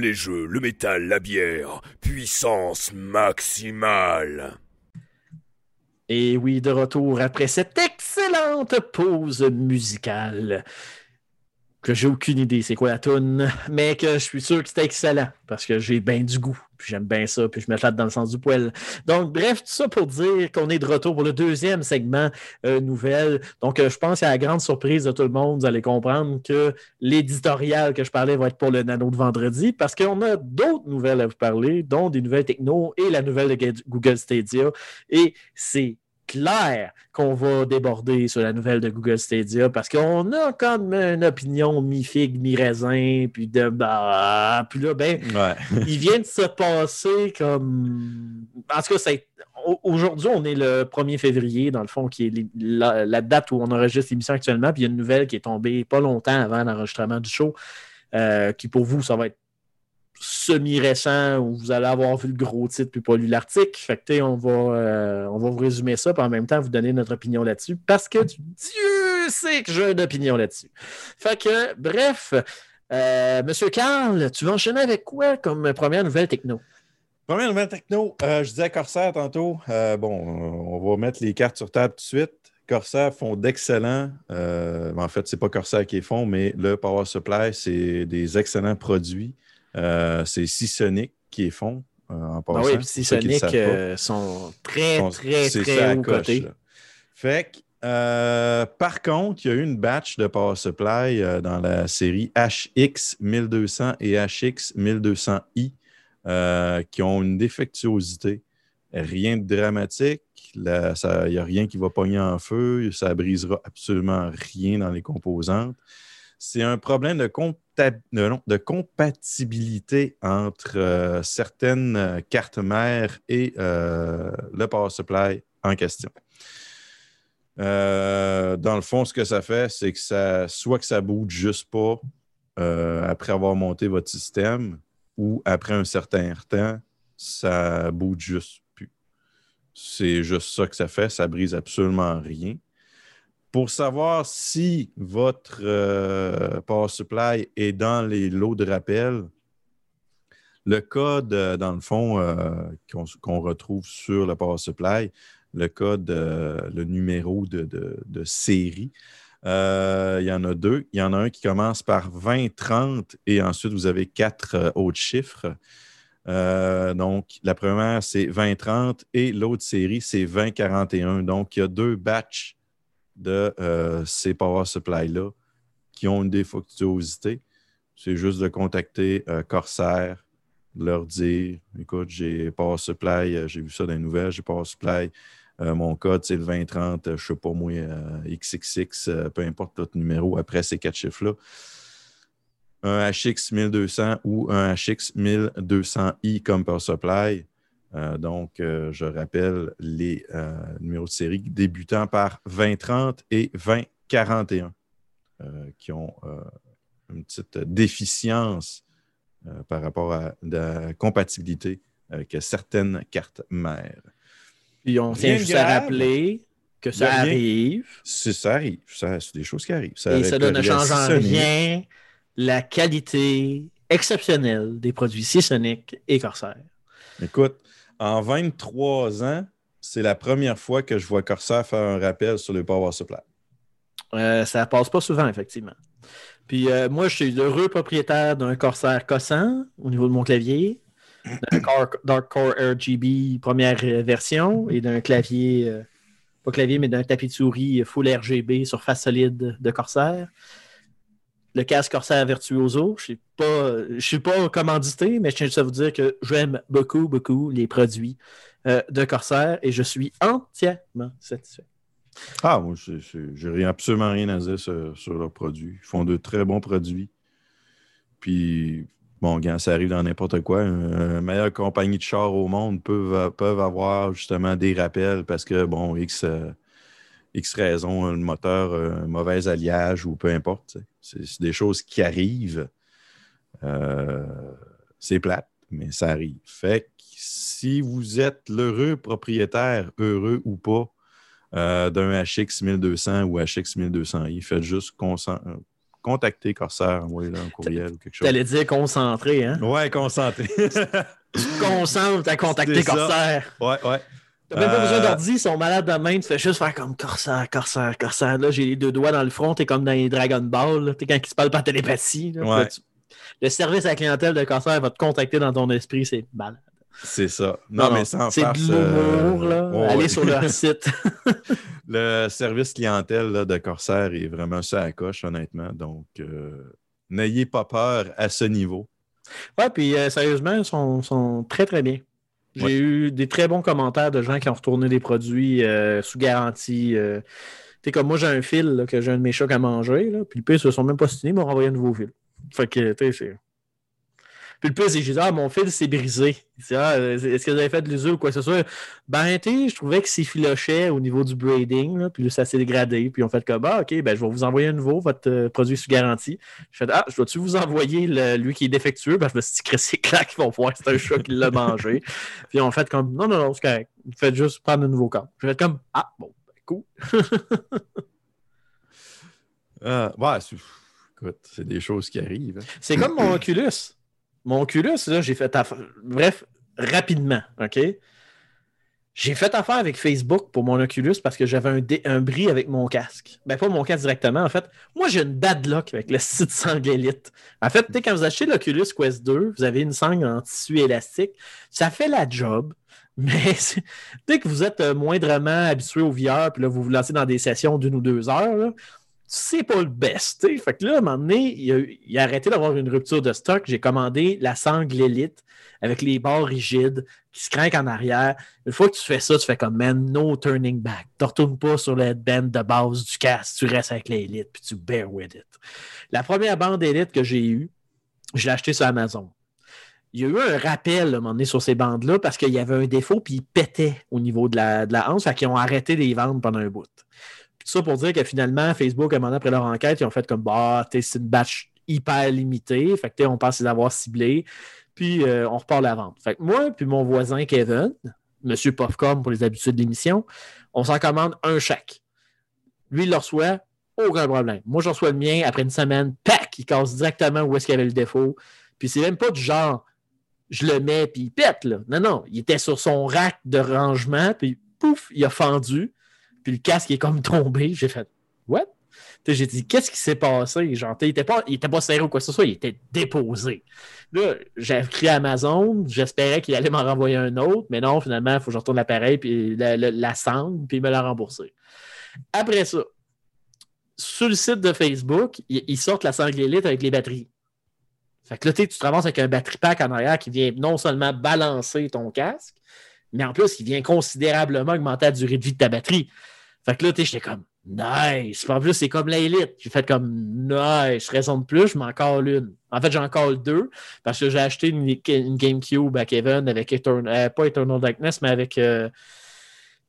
Les jeux, le métal, la bière, puissance maximale. Et oui, de retour après cette excellente pause musicale. Que j'ai aucune idée c'est quoi la tune, mais que je suis sûr que c'était excellent parce que j'ai bien du goût, puis j'aime bien ça, puis je me flatte dans le sens du poil. Donc, bref, tout ça pour dire qu'on est de retour pour le deuxième segment euh, nouvelle. Donc, euh, je pense à la grande surprise de tout le monde, vous allez comprendre que l'éditorial que je parlais va être pour le nano de vendredi parce qu'on a d'autres nouvelles à vous parler, dont des nouvelles techno et la nouvelle de Google Stadia. Et c'est clair qu'on va déborder sur la nouvelle de Google Stadia parce qu'on a comme une opinion mi-figue, mi-raisin, puis de bah, puis là, ben, Ouais. il vient de se passer comme. En tout cas, aujourd'hui, on est le 1er février, dans le fond, qui est la date où on enregistre l'émission actuellement. Puis il y a une nouvelle qui est tombée pas longtemps avant l'enregistrement du show, euh, qui pour vous, ça va être semi-récent où vous allez avoir vu le gros titre puis pas lu l'article. Fait que, on va, euh, on va vous résumer ça, puis en même temps vous donner notre opinion là-dessus, parce que Dieu sait que j'ai une opinion là-dessus. Fait que, bref, euh, Monsieur Carl, tu vas enchaîner avec quoi comme première nouvelle techno? Première nouvelle techno, euh, je disais Corsair tantôt. Euh, bon, on va mettre les cartes sur table tout de suite. Corsair font d'excellents. en fait, c'est pas Corsair qui les font, mais le Power Supply, c'est des excellents produits. Euh, c'est Seasonic qui les font. euh, en Ah passant. oui, pour puis euh, sont très, Sont- très, très haut là. Fait que, euh, par contre, il y a eu une batch de Power Supply euh, dans la série HX 1200 et HX 1200i euh, qui ont une défectuosité. Rien de dramatique. Il n'y a rien qui va pogner en feu. Ça brisera absolument rien dans les composantes. C'est un problème de, compatibilité entre euh, certaines euh, cartes mères et euh, le Power Supply en question. Dans le fond, ce que ça fait, c'est que ça, soit que ça bouge juste pas après avoir monté votre système, ou après un certain temps, ça bouge juste plus. C'est juste ça que ça fait, ça brise absolument rien. Pour savoir si votre euh, Power Supply est dans les lots de rappel, le code, dans le fond, euh, qu'on retrouve sur le Power Supply, le code, le numéro de, série. Euh, il y en a deux. Il y en a un qui commence par 2030 et ensuite vous avez quatre autres chiffres. Donc, la première, c'est 2030 et l'autre série, c'est 2041. Donc, il y a deux batchs de euh, ces power supply-là qui ont une défectuosité. C'est juste de contacter euh, Corsair, leur dire écoute, j'ai Power Supply, euh, j'ai vu ça dans les nouvelles, j'ai Power Supply, mon code c'est le 2030, euh, je sais pas moi, XXX, peu importe votre numéro après ces quatre chiffres-là. Un HX 1200 ou un HX 1200i comme Power Supply. Euh, donc, euh, je rappelle les euh, numéros de série débutant par 2030 et 2041 euh, qui ont une petite déficience par rapport à la compatibilité avec certaines cartes mères. Puis on de juste à rappeler que ça a rien. arrive Si ça arrive, ça, c'est des choses qui arrivent. Ça et ça avec ne change en rien la qualité exceptionnelle des produits Seasonic et Corsair. Écoute, en 23 ans, c'est la première fois que je vois Corsair faire un rappel sur le Power Supply. Euh, ça passe pas souvent, effectivement. Puis euh, moi, je suis heureux propriétaire d'un Corsair Cossan au niveau de mon clavier, d'un Dark Core RGB première euh, version et d'un clavier, euh, pas clavier, mais d'un tapis de souris full RGB sur face solide de Corsair. Le casque Corsair Virtuoso, je ne suis pas commandité, mais je tiens juste à vous dire que j'aime beaucoup, beaucoup les produits euh, de Corsair et je suis entièrement satisfait. Ah, moi, je n'ai absolument rien à dire sur, leurs produits. Ils font de très bons produits. Puis, bon, quand ça arrive dans n'importe quoi, une meilleure compagnie de chars au monde peuvent, peuvent avoir justement des rappels parce que, bon, X, euh, X raison, le moteur, euh, un mauvais alliage ou peu importe. C'est des choses qui arrivent. Euh, c'est plate, mais ça arrive. Fait que si vous êtes l'heureux propriétaire, heureux ou pas, euh, d'un HX 1200 ou HX 1200i, faites juste euh, contacter Corsair, envoyez-leur un courriel ou quelque chose. allais dire concentré, hein? Ouais, concentré. Tu te concentres à contacter. Corsair. ouais, ouais. T'as même pas Euh, besoin d'ordi, ils sont malades de main, tu fais juste faire comme Corsair, Corsair, Corsair. Là, j'ai les deux doigts dans le front, t'es comme dans les Dragon Ball, t'es quand ils se parlent par télépathie. là. Ouais. Là, tu- Le service à la clientèle de Corsair va te contacter dans ton esprit, c'est malade. C'est ça. Non, mais sans C'est de l'humour, euh, là. Allez ouais. sur leur site. Le service clientèle là, de Corsair est vraiment ça à coche, honnêtement. Donc, euh, n'ayez pas peur à ce niveau. Ouais, puis euh, sérieusement, ils sont, sont très très bien. J'ai Ouais. eu des très bons commentaires de gens qui ont retourné des produits euh, sous garantie. euh. Tu sais, comme moi, j'ai un fil là, que j'ai un de mes chocs à manger, là, puis le pire, ils se sont même pas signés, ils m'ont renvoyé un nouveau fil. Fait que, tu sais, c'est. Puis le c'est que j'ai dit, ah, mon fil s'est brisé. Ah, euh, est-ce que vous avez fait de l'usure ou quoi que ce soit? Ben, tu sais, je trouvais que c'est filochait au niveau du braiding, là, puis là, ça s'est dégradé. Puis on fait comme, ah, OK, ben, je vais vous envoyer un nouveau, votre euh, produit sous garantie. Je fais, ah, je dois-tu vous envoyer le- lui qui est défectueux? Ben, je me suis dit, c'est clair qu'ils vont voir que c'est un chat qui l'a mangé. puis on fait comme, non, non, non, c'est correct. Faites juste prendre un nouveau camp. Je fais comme, ah, bon, ben, cool. Ah, ouais, c'est des choses qui arrivent. hein. C'est comme mon Oculus. Mon Oculus, là, j'ai fait. aff- Bref, rapidement, OK? J'ai fait affaire avec Facebook pour mon Oculus parce que j'avais un, bris avec mon casque. Ben, pas mon casque directement, en fait. Moi, j'ai une bad luck avec le site sangle élite. En fait, quand vous achetez l'Oculus Quest 2, vous avez une sangle en tissu élastique. Ça fait la job, mais dès que vous êtes euh, moindrement habitué au VR, puis là, vous vous lancez dans des sessions d'une ou deux heures, là, c'est pas le best. tu sais. Fait que là, à un moment donné, il a, arrêté d'avoir une rupture de stock. J'ai commandé la sangle élite avec les barres rigides qui se craquent en arrière. Une fois que tu fais ça, tu fais comme man, no turning back. Tu retournes pas sur le headband de base du casque, tu restes avec l'élite puis tu bear with it. La première bande élite que j'ai eue, je l'ai achetée sur Amazon. Il y a eu un rappel à un moment donné sur ces bandes-là parce qu'il y avait un défaut puis ils pétaient au niveau de la, de la hanche, fait qu'ils ont arrêté de les vendre pendant un bout. Ça pour dire que finalement, Facebook, un moment après leur enquête, ils ont fait comme bah, c'est une batch hyper limitée, fait que on pense les avoir ciblés, puis euh, on repart la vente. Fait que moi, puis mon voisin Kevin, Monsieur Popcorn pour les habitudes de l'émission, on s'en commande un chaque. Lui, il le reçoit, aucun problème. Moi, je reçois le mien, après une semaine, pac, il casse directement où est-ce qu'il y avait le défaut. Puis c'est même pas du genre, je le mets, puis il pète, là. Non, non, il était sur son rack de rangement, puis pouf, il a fendu, puis le casque est comme tombé. J'ai fait, what? J'ai dit, qu'est-ce qui s'est passé? Il était pas, il était pas serré ou quoi que ce soit, il était déposé. Là, j'ai écrit Amazon, j'espérais qu'il allait m'en renvoyer un autre, mais non, finalement, il faut que je retourne l'appareil, puis la, la, puis il me l'a remboursé. Après ça, sur le site de Facebook, ils, sortent la sangle élite avec les batteries. Fait que là, tu te ramasses avec un batterie pack en arrière qui vient non seulement balancer ton casque, mais en plus, il vient considérablement augmenter la durée de vie de ta batterie. Fait que là, tu j'étais comme, nice. En plus, c'est comme l'élite. J'ai fait comme, nice. Raison de plus, je m'en colle une. En fait, j'en colle deux parce que j'ai acheté une, GameCube à Kevin avec Eternal, euh, pas Eternal Darkness, mais avec euh,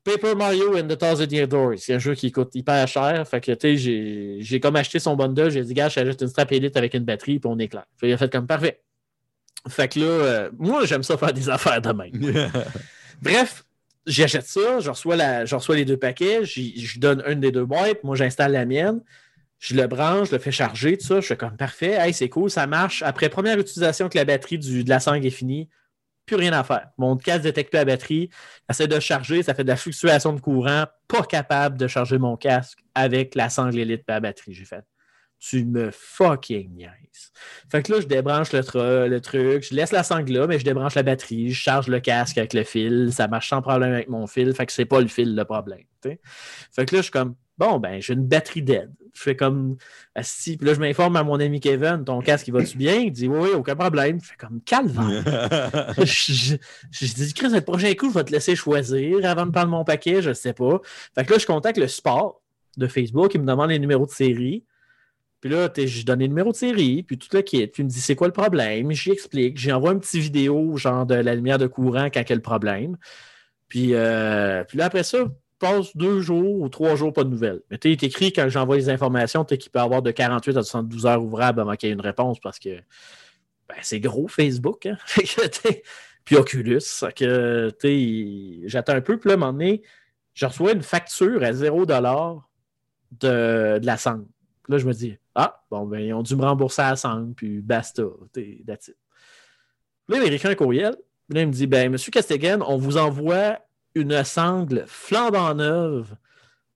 Paper Mario and the Thousand Year Door. C'est un jeu qui coûte hyper cher. Fait que, tu sais, j'ai- comme acheté son bundle. J'ai dit, gars, j'achète une strap élite avec une batterie, puis on éclaire. Fait qu'il a fait comme, parfait. Fait que là, euh, moi, j'aime ça faire des affaires de même. Bref, j'achète ça, je reçois, la, je les deux paquets, je donne une des deux boîtes, moi j'installe la mienne, je le branche, je le fais charger, tout ça, je fais comme parfait, hey, c'est cool, ça marche. Après première utilisation que la batterie du, de la sangle est finie, plus rien à faire. Mon casque détecte la batterie, essaie de charger, ça fait de la fluctuation de courant, pas capable de charger mon casque avec la sangle élite et la batterie. J'ai fait, tu me fucking niaises. Fait que là, je débranche le, tru- le truc, je laisse la sangle là, mais je débranche la batterie, je charge le casque avec le fil, ça marche sans problème avec mon fil, fait que c'est pas le fil le problème. Fait que là, je suis comme, bon, ben, j'ai une batterie dead. Je fais comme, asti, puis là, je m'informe à mon ami Kevin, ton casque, il va-tu bien? Il dit, oui, oui, aucun problème. Je fais comme, calvaire. je, je, je dis, Chris, le prochain coup, je vais te laisser choisir avant de prendre mon paquet, je sais pas. Fait que là, je contacte le support de Facebook, il me demande les numéros de série. Puis là, je donne les numéros de série, puis tout le kit. Puis il me dit c'est quoi le problème? J'y explique. J'envoie une petite vidéo, genre de la lumière de courant quand le problème. Puis, euh, puis là, après ça, passe deux jours ou trois jours, pas de nouvelles. Mais tu écrit quand j'envoie les informations, tu qu'il peut avoir de 48 à 72 heures ouvrables avant qu'il y ait une réponse parce que ben, c'est gros Facebook. Hein? Puis Oculus. Que, j'attends un peu. Puis là, à un moment donné, je reçois une facture à 0 de, de la sangle. Puis là, je me dis, ah, bon, ben, ils ont dû me rembourser à la sangle, puis basta. that's it. Là, il écrit un courriel. Là, il me dit, ben, Monsieur Castegan, on vous envoie une sangle flambant neuve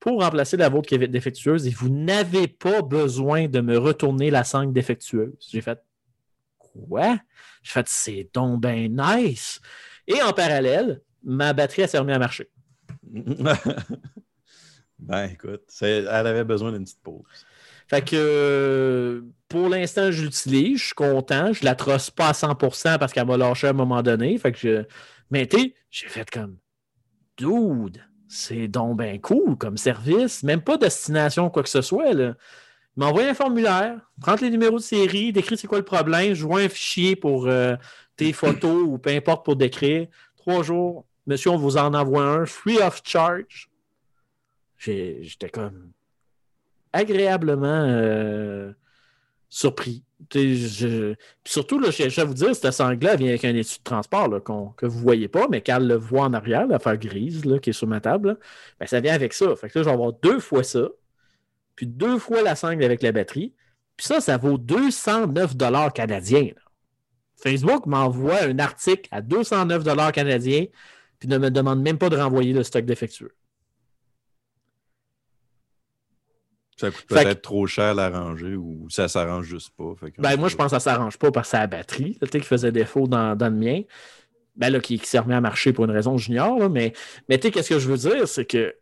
pour remplacer la vôtre qui est défectueuse et vous n'avez pas besoin de me retourner la sangle défectueuse. J'ai fait, quoi? J'ai fait, c'est donc ben nice. Et en parallèle, ma batterie a servi à marcher. ben, écoute, elle avait besoin d'une petite pause. Fait que euh, pour l'instant, je l'utilise, je suis content. Je la trosse pas à 100% parce qu'elle m'a lâché à un moment donné. Fait que je... Mais tu j'ai fait comme Dude, c'est donc cool comme service. Même pas de destination quoi que ce soit. Là. Envoyé un formulaire, prendre les numéros de série, décrire c'est quoi le problème, je vois un fichier pour euh, tes photos ou peu importe pour décrire. Trois jours, monsieur, on vous en envoie un, free of charge. J'étais comme agréablement euh, surpris. Je- surtout, là, je, vais vous dire, cette sangle-là vient avec un étui de transport là, que vous ne voyez pas, mais Carl le voit en arrière, l'affaire grise là, qui est sur ma table. ben, ça vient avec ça. Fait que là, je vais avoir deux fois ça, puis deux fois la sangle avec la batterie. Puis ça, ça vaut 209 canadiens. Facebook m'envoie un article à 209 canadiens, puis ne me demande même pas de renvoyer le stock défectueux. Ça coûte peut-être trop cher à l'arranger ou ça s'arrange juste pas. Fait que- Ben, moi, je pense que ça s'arrange pas parce que c'est la batterie là, qui faisait défaut dans, dans le mien. Ben là, qui, qui s'est remis à marcher pour une raison junior, là, mais, mais tu sais, qu'est-ce que je veux dire, c'est que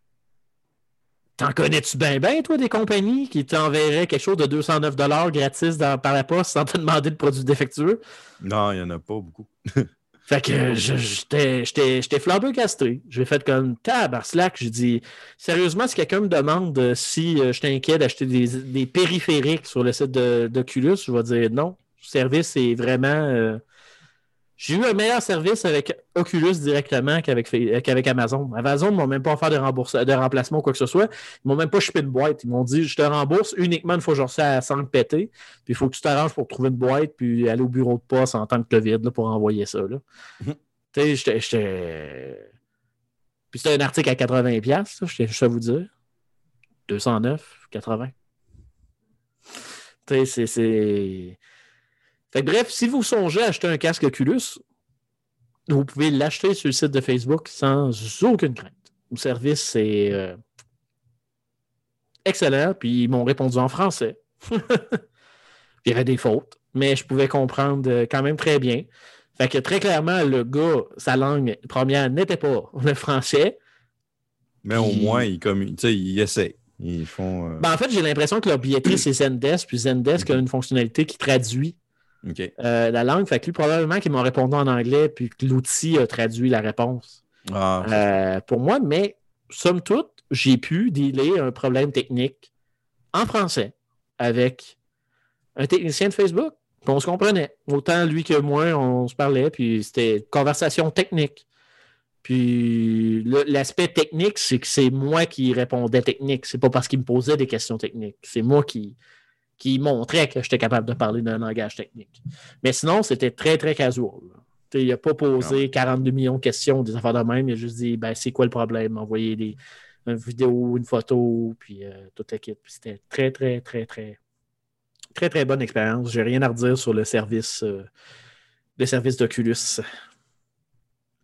t'en connais-tu bien, bien, toi, des compagnies qui t'enverraient quelque chose de 209 gratis dans- par la poste sans te demander de produit défectueux? Non, il n'y en a pas beaucoup. Fait que j'étais j'étais flabbergasté. J'ai fait comme tab Slack. J'ai dit sérieusement, si quelqu'un me demande si euh, je t'inquiète d'acheter des, des périphériques sur le site de- d'Oculus, je vais dire non. Le service est vraiment. euh, J'ai eu un meilleur service avec Oculus directement qu'avec qu'avavec Amazon. Amazon ne m'ont même pas offert de, rembourse- de remplacement ou quoi que ce soit. Ils m'ont même pas chipé une boîte. Ils m'ont dit je te rembourse uniquement une fois que je reçois à 5 péter. Puis il faut que tu t'arranges pour trouver une boîte puis aller au bureau de poste en tant que COVID là, pour envoyer ça. Là. Tu sais, j'étais- j'étais. Puis c'était un article à 80$, piastres, ça, je vais vous dire. 209, 80. Tu sais, c'est. Fait que bref, si vous songez à acheter un casque Oculus, vous pouvez l'acheter sur le site de Facebook sans aucune crainte. Le service est euh, excellent, puis ils m'ont répondu en français. Il y avait des fautes, mais je pouvais comprendre euh, quand même très bien. Fait que très clairement, le gars, sa langue première n'était pas le français. Mais au Puis- moins, sais, ils essaient. Ils font. euh, Ben, en fait, j'ai l'impression que leur billetterie, c'est Zendesk, puis Zendesk a une fonctionnalité qui traduit Euh, la langue. Fait que lui, probablement qu'ils m'ont répondu en anglais, puis que l'outil a traduit la réponse Ah, euh, pour moi. Mais, somme toute, j'ai pu dealer un problème technique en français avec un technicien de Facebook. On se comprenait. Autant lui que moi, on se parlait, puis c'était conversation technique. Puis l'aspect technique, c'est que c'est moi qui répondais technique. C'est pas parce qu'il me posait des questions techniques. C'est moi qui, qui montrait que j'étais capable de parler d'un langage technique. Mais sinon, c'était très, très casual. Il n'a pas posé 42 millions de questions, des affaires de même. Il a juste dit ben, c'est quoi le problème? Envoyer des, une vidéo, une photo, puis euh, tout le kit. C'était très, très, très, très, très, très bonne expérience. J'ai rien à redire sur le service, euh, le service d'Oculus.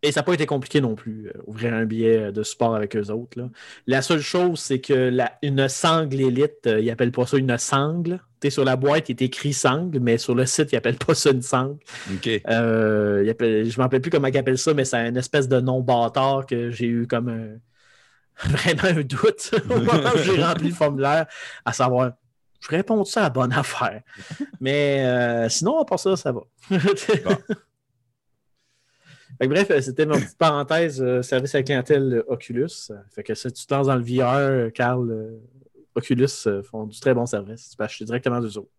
Et ça n'a pas été compliqué non plus, euh, ouvrir un billet de support avec eux autres. là. La seule chose, c'est que la, une sangle élite, euh, ils n'appellent pas ça une sangle. Sais, sur la boîte, il est écrit sangle, mais sur le site, ils n'appellent pas ça une sangle. OK. Euh, ils appellent- je ne me rappelle plus comment ils appellent ça, mais c'est une espèce de nom bâtard que j'ai eu comme un- vraiment un doute au moment où j'ai rempli le formulaire, à savoir, je réponds ça à la bonne affaire. Mais euh, sinon, à part ça, ça va. Fait que bref, euh, c'était ma petite parenthèse euh, service à la clientèle Oculus. Fait que si tu te lances dans le VR, euh, Carl, euh, Oculus euh, font du très bon service. Tu peux acheter directement d'eux autres.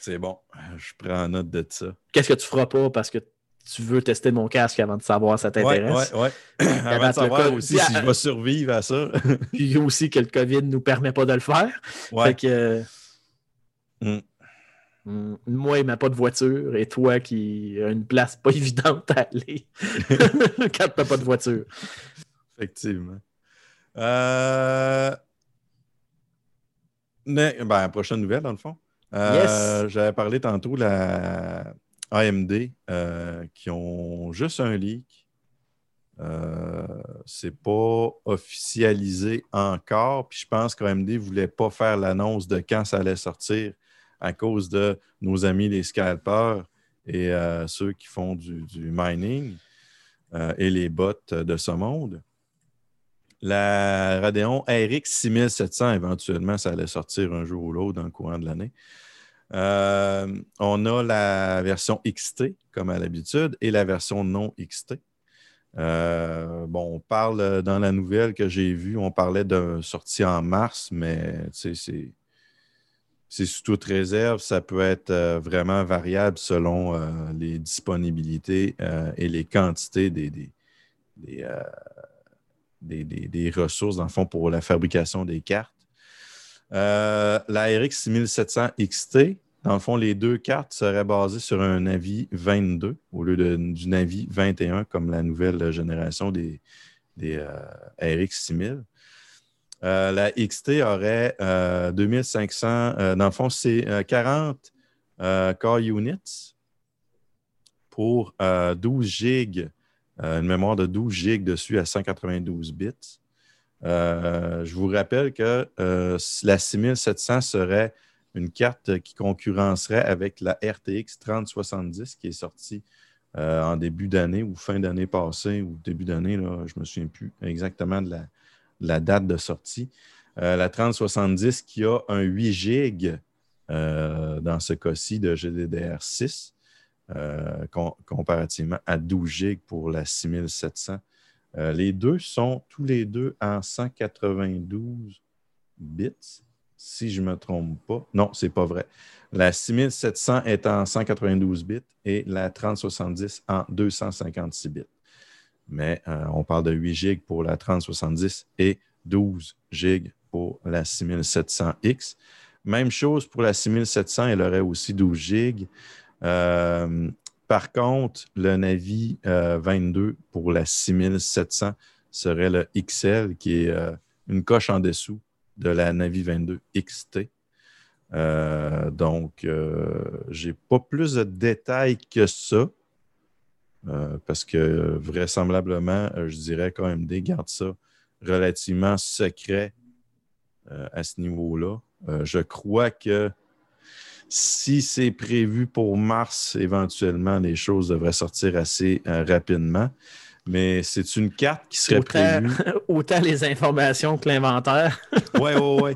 C'est bon. Je prends note de ça. Qu'est-ce que tu feras pas parce que tu veux tester mon casque avant de savoir si ça t'intéresse? ouais, ouais. Avant de savoir aussi si je vais survivre à ça. Puis aussi que le COVID ne nous permet pas de le faire. Ouais. Fait que. Mm. Mm, Moi, il m'a pas de voiture et toi qui a une place pas évidente à aller quand tu n'as pas de voiture. Effectivement. Euh... Mais, ben, prochaine nouvelle, dans le fond. Euh, Yes. J'avais parlé tantôt la AMD euh, qui ont juste un leak. C'est pas officialisé encore. Puis je pense qu'AMD ne voulait pas faire l'annonce de quand ça allait sortir à cause de nos amis les scalpers et euh, ceux qui font du, mining euh, et les bots de ce monde. La Radeon RX 6700, éventuellement, ça allait sortir un jour ou l'autre dans le courant de l'année. Euh, on a la version XT, comme à l'habitude, et la version non XT. Bon, on parle dans la nouvelle que j'ai vue, on parlait d'une sortie en mars, mais c'est. C'est sous toute réserve, ça peut être euh, vraiment variable selon euh, les disponibilités euh, et les quantités des, ressources, dans le fond, pour la fabrication des cartes. La RX 6700 XT, dans le fond, les deux cartes seraient basées sur un Navi 22 au lieu du Navi 21, comme la nouvelle génération des, RX 6000. Euh, la XT aurait euh, 2500, euh, dans le fond, c'est euh, 40 euh, core units pour euh, 12 gigs Euh, une mémoire de 12 GB dessus à 192 bits. Euh, je vous rappelle que euh, la 6700 serait une carte qui concurrencerait avec la RTX 3070 qui est sortie euh, en début d'année ou fin d'année passée ou début d'année, je ne me souviens plus exactement de la, la date de sortie. Euh, la 3070 qui a un 8 GB euh, dans ce cas-ci de GDDR6 euh, com- comparativement à 12 GB pour la 6700. Euh, les deux sont tous les deux en 192 bits, si je ne me trompe pas. Non, c'est pas vrai. La 6700 est en 192 bits et la 3070 en 256 bits. Mais euh, on parle de 8 GB pour la 3070 et 12 GB pour la 6700X. Même chose pour la 6700, elle aurait aussi 12 GB. Euh, par contre, le Navi euh, 22 pour la 6700 serait le XL, qui est euh, une coche en dessous de la Navi 22 XT. Euh, donc, euh, j'ai pas plus de détails que ça. Euh, parce que vraisemblablement, euh, je dirais qu'AMD garde ça relativement secret euh, à ce niveau-là. Euh, je crois que si c'est prévu pour mars, éventuellement, les choses devraient sortir assez rapidement. Mais c'est une carte qui serait Autant, prévue. autant les informations que l'inventaire. Oui, oui, oui.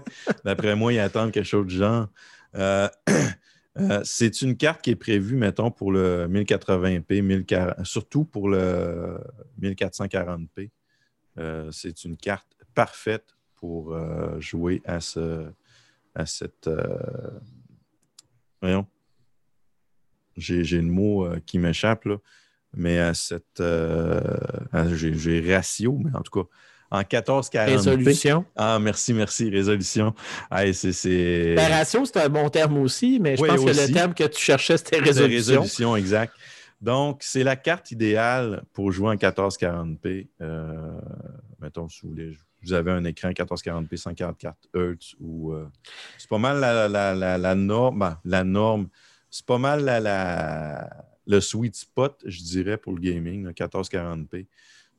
D'après moi, ils attendent quelque chose du genre. Euh, c'est une carte qui est prévue, mettons, pour le 1080p, 1040 surtout pour le 1440p. Euh, c'est une carte parfaite pour euh, jouer à, ce, à cette. voyons. J'ai le mot qui m'échappe, là. Mais à cette. j'ai ratio, mais en tout cas, en 1440p. Résolution. Ah, merci, merci. Résolution. Ah, c'est. c'est- c'est un bon terme aussi, mais je Oui, pense que le terme que tu cherchais, c'était résolution. résolution, exact. Donc, c'est la carte idéale pour jouer en 1440p. Euh, mettons, si vous, voulez, vous avez un écran 1440p 144 Hz ou. euh, c'est pas mal la, la- la- la norme. ben, la norme. C'est pas mal la, le sweet spot, je dirais, pour le gaming, le 1440p.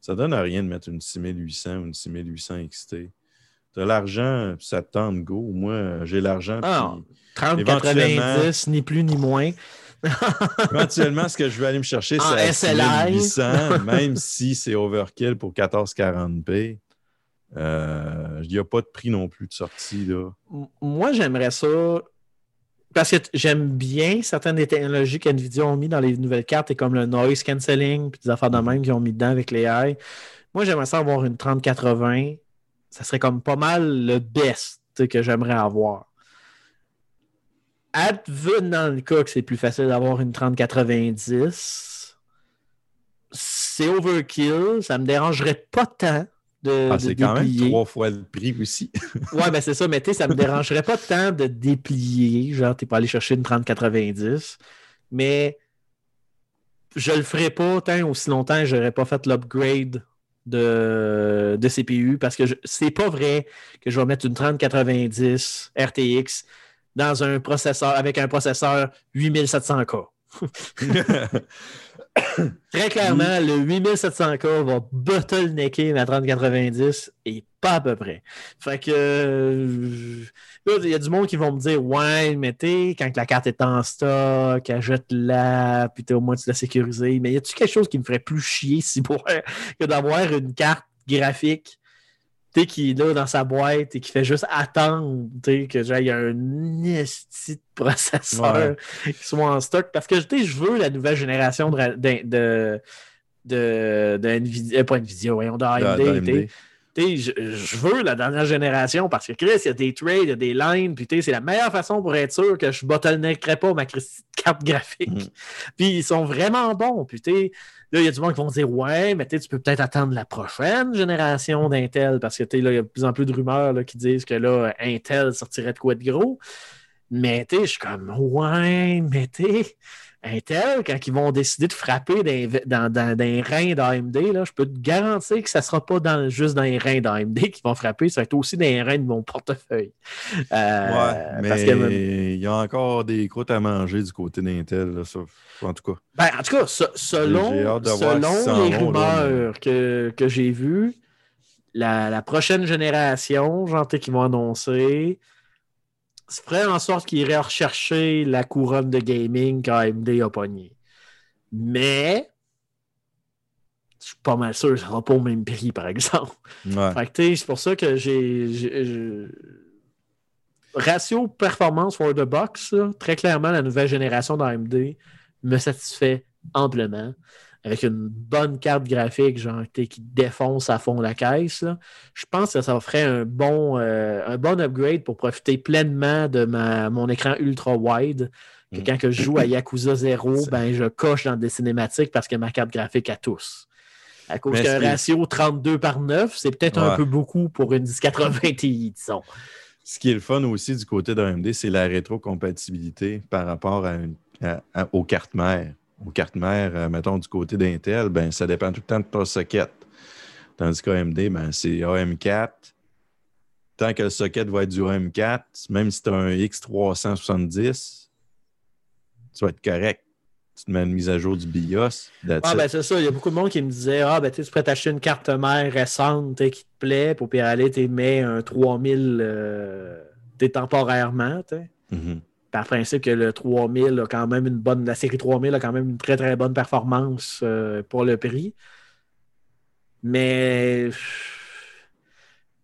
Ça donne à rien de mettre une 6800 ou une 6800 XT. Tu as l'argent, puis ça te tente go. Moi, j'ai l'argent. Ah, puis 30, Éventuellement- 90, ni plus ni moins. Éventuellement, ce que je vais aller me chercher, c'est à SLI. 6800, même si c'est overkill pour 1440p. Euh, Il n'y a pas de prix non plus de sortie. Là. Moi, j'aimerais ça. Parce que j'aime bien certaines des technologies qu'NVIDIA ont mis dans les nouvelles cartes, et comme le noise cancelling, puis des affaires de même qu'ils ont mis dedans avec les AI. Moi, j'aimerais ça avoir une 3080. Ça serait comme pas mal le best que j'aimerais avoir. Advenant le cas que c'est plus facile d'avoir une 3090, c'est overkill. Ça me dérangerait pas tant de, Ah, de c'est quand même trois fois le prix aussi. Ouais, ben c'est ça, mais tu sais, ça me dérangerait pas tant de déplier. Genre, t'es pas allé chercher une 3090. Mais je le ferai pas tant aussi longtemps que j'aurais pas fait l'upgrade de, de CPU parce que je- c'est pas vrai que je vais mettre une 3090 RTX dans un processeur avec un processeur 8700K. Très clairement, le 8700K va bottlenecker ma 3090 et pas à peu près. Fait que euh, il y a du monde qui vont me dire Ouais, mais t'es, quand la carte est en stock, achète-la, puis t'es au moins tu l'as sécurisée. Mais y a-tu quelque chose qui me ferait plus chier si pour que d'avoir une carte graphique qui est là dans sa boîte et qui fait juste attendre que genre, il y a un esti de processeur qui soit en stock. Parce que je veux la nouvelle génération de, ra- de, de, de, de Nvidia, euh, pas Nvidia, voyons, de AMD. Je, je veux la dernière génération parce que Chris, il y a des trades, il y a des lines, puis c'est la meilleure façon pour être sûr que je bottleneckerai pas ma carte graphique. Mm. Puis ils sont vraiment bons. Puis là, il y a du monde qui vont dire Ouais, mais tu peux peut-être attendre la prochaine génération d'Intel parce que là, il y a de plus en plus de rumeurs là, qui disent que là, Intel sortirait de quoi de gros. Mais je suis comme Ouais, mais tu sais, Intel, quand ils vont décider de frapper dans, dans, dans, dans les reins d'AMD, je peux te garantir que ça ne sera pas dans, juste dans les reins d'AMD qu'ils vont frapper, ça va être aussi dans les reins de mon portefeuille. Euh, ouais, mais parce que- il y a encore des croûtes à manger du côté d'Intel, en tout cas. Ben, en tout cas, se- selon, selon les rumeurs que, que j'ai vues, la, la prochaine génération, sais, qu'ils vont annoncer, ferait en sorte qu'ils iraient rechercher la couronne de gaming qu'AMD a pognée. Mais, je suis pas mal sûr que ça sera pas au même prix, par exemple. Ouais. Fait que, tu sais, c'est pour ça que j'ai. Ratio performance for the box, là, très clairement, la nouvelle génération d'AMD me satisfait amplement. Avec une bonne carte graphique, genre, qui défonce à fond la caisse. là. Je pense que ça ferait un bon, euh, un bon upgrade pour profiter pleinement de ma, mon écran ultra wide. Que Mm. quand que je joue à Yakuza 0, C'est- ben, je coche dans des cinématiques parce que ma carte graphique a tous. À cause c'est- ratio 32 par 9, c'est peut-être un peu beaucoup pour une 1080 Ti, disons. Ce qui est le fun aussi du côté d'AMD, c'est la rétrocompatibilité par rapport à une- à- à- aux cartes mères. Aux cartes mères, euh, mettons, du côté d'Intel, ben, ça dépend tout le temps de ton socket. Tandis qu'AMD, ben, c'est AM4. Tant que le socket va être du AM4, même si tu as un X370, tu vas être correct. Tu te mets une mise à jour du BIOS. Ah, ben c'est ça. Il y a beaucoup de monde qui me disait Ah, ben tu sais, tu pourrais t'acheter une carte mère récente qui te plaît pour puis aller, tu mets un 3000 euh, temporairement. sais. Par principe que le 3000 a quand même une bonne. La série 3000 a quand même une très très bonne performance euh, pour le prix. Mais.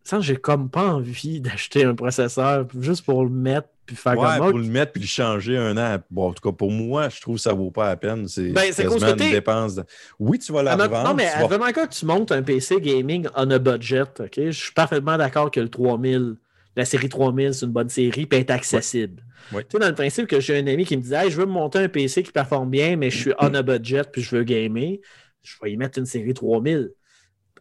Sans j'ai comme pas envie d'acheter un processeur juste pour le mettre puis faire Ouais, comme pour le mettre puis le changer un an. Bon, en tout cas, pour moi, je trouve que ça vaut pas la peine. C'est Ben, une dépense. de- Oui, tu vas la Ah, non, revendre. non, mais vas- vraiment quand tu montes un PC gaming on a budget, ok? Je suis parfaitement d'accord que le 3000, la série 3000, c'est une bonne série et est accessible. Ouais. Tu sais, dans le principe que j'ai un ami qui me disait hey, je veux me monter un PC qui performe bien, mais je suis on a budget puis je veux gamer, je vais y mettre une série 3000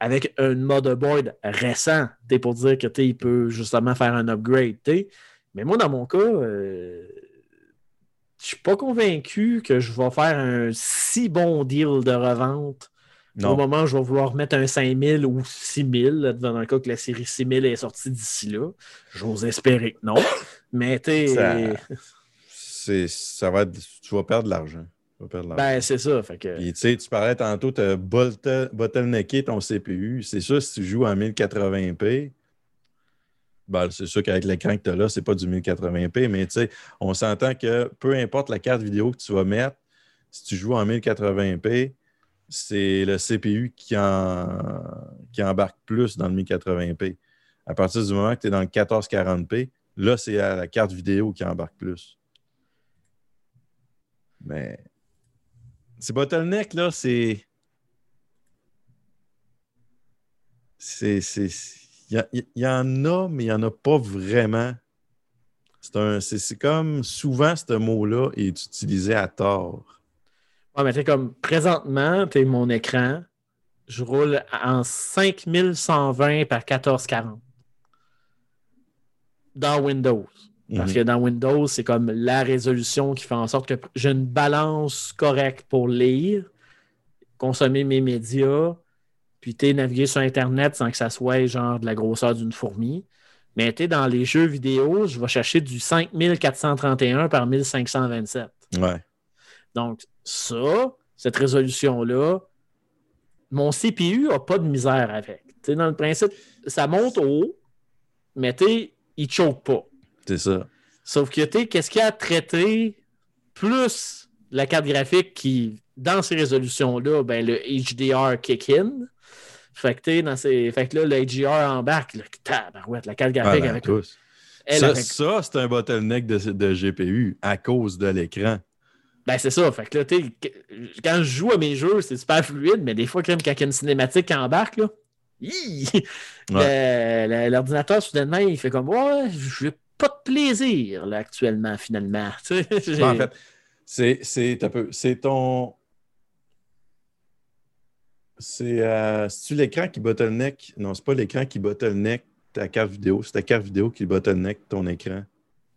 avec un motherboard récent, pour dire que il peut justement faire un upgrade. t'sais. Mais moi, dans mon cas, euh, je suis pas convaincu que je vais faire un si bon deal de revente au Non. moment où je vais vouloir mettre un 5000 ou 6000, là, dans le cas que la série 6000 est sortie d'ici là. J'ose espérer que non. Mais tu sais, Ça- ça va être, tu vas perdre de l'argent. Tu vas perdre de l'argent. ben c'est ça. Fait que, Puis, tu sais, tu parlais tantôt, tu as bottlenecké ton CPU. C'est sûr, si tu joues en 1080p, ben, c'est sûr qu'avec l'écran que tu as là, c'est pas du 1080p, mais tu sais, on s'entend que peu importe la carte vidéo que tu vas mettre, si tu joues en 1080p, c'est le CPU qui, en, embarque plus dans le 1080p. À partir du moment que tu es dans le 1440p, là, c'est la carte vidéo qui embarque plus. Mais ces bottlenecks, là, c'est. C'est. c'est- Il y, y en a, mais il n'y en a pas vraiment. C'est c'est c'est comme souvent ce mot-là est utilisé à tort. Ouais, mais tu sais, comme présentement, tu mon écran, je roule en 5120 par 1440 dans Windows. Parce Mhm. que dans Windows, c'est comme la résolution qui fait en sorte que j'ai une balance correcte pour lire, consommer mes médias, puis tu sais, naviguer sur Internet sans que ça soit genre de la grosseur d'une fourmi. Mais tu sais, dans les jeux vidéo, je vais chercher du 5431 par 1527. Ouais. Donc, ça, cette résolution-là, mon CPU n'a pas de misère avec. Dans le principe, ça monte haut, mais il ne choke pas. C'est ça. Sauf que, qu'est-ce qu'il y a à traiter plus la carte graphique qui, dans ces résolutions-là, ben, le HDR kick in. Fait que, dans ces... fait que là, le HDR embarque, là, tabarouette, la carte Ah, graphique ben, avec. elle ça, avec- ça, c'est un bottleneck de, de GPU à cause de l'écran. Ben, c'est ça. Fait que là, tu quand je joue à mes jeux, c'est super fluide, mais des fois, quand quand il y a une cinématique qui embarque, là, l'ordinateur, soudainement, il fait comme, ouais, je n'ai pas de plaisir, là, actuellement, finalement. Tu Ben, en fait, c'est, c'est, un peu- c'est ton. C'est, euh, c'est-tu l'écran qui bottleneck? Non, c'est pas l'écran qui bottleneck ta carte vidéo, c'est ta carte vidéo qui bottleneck ton écran.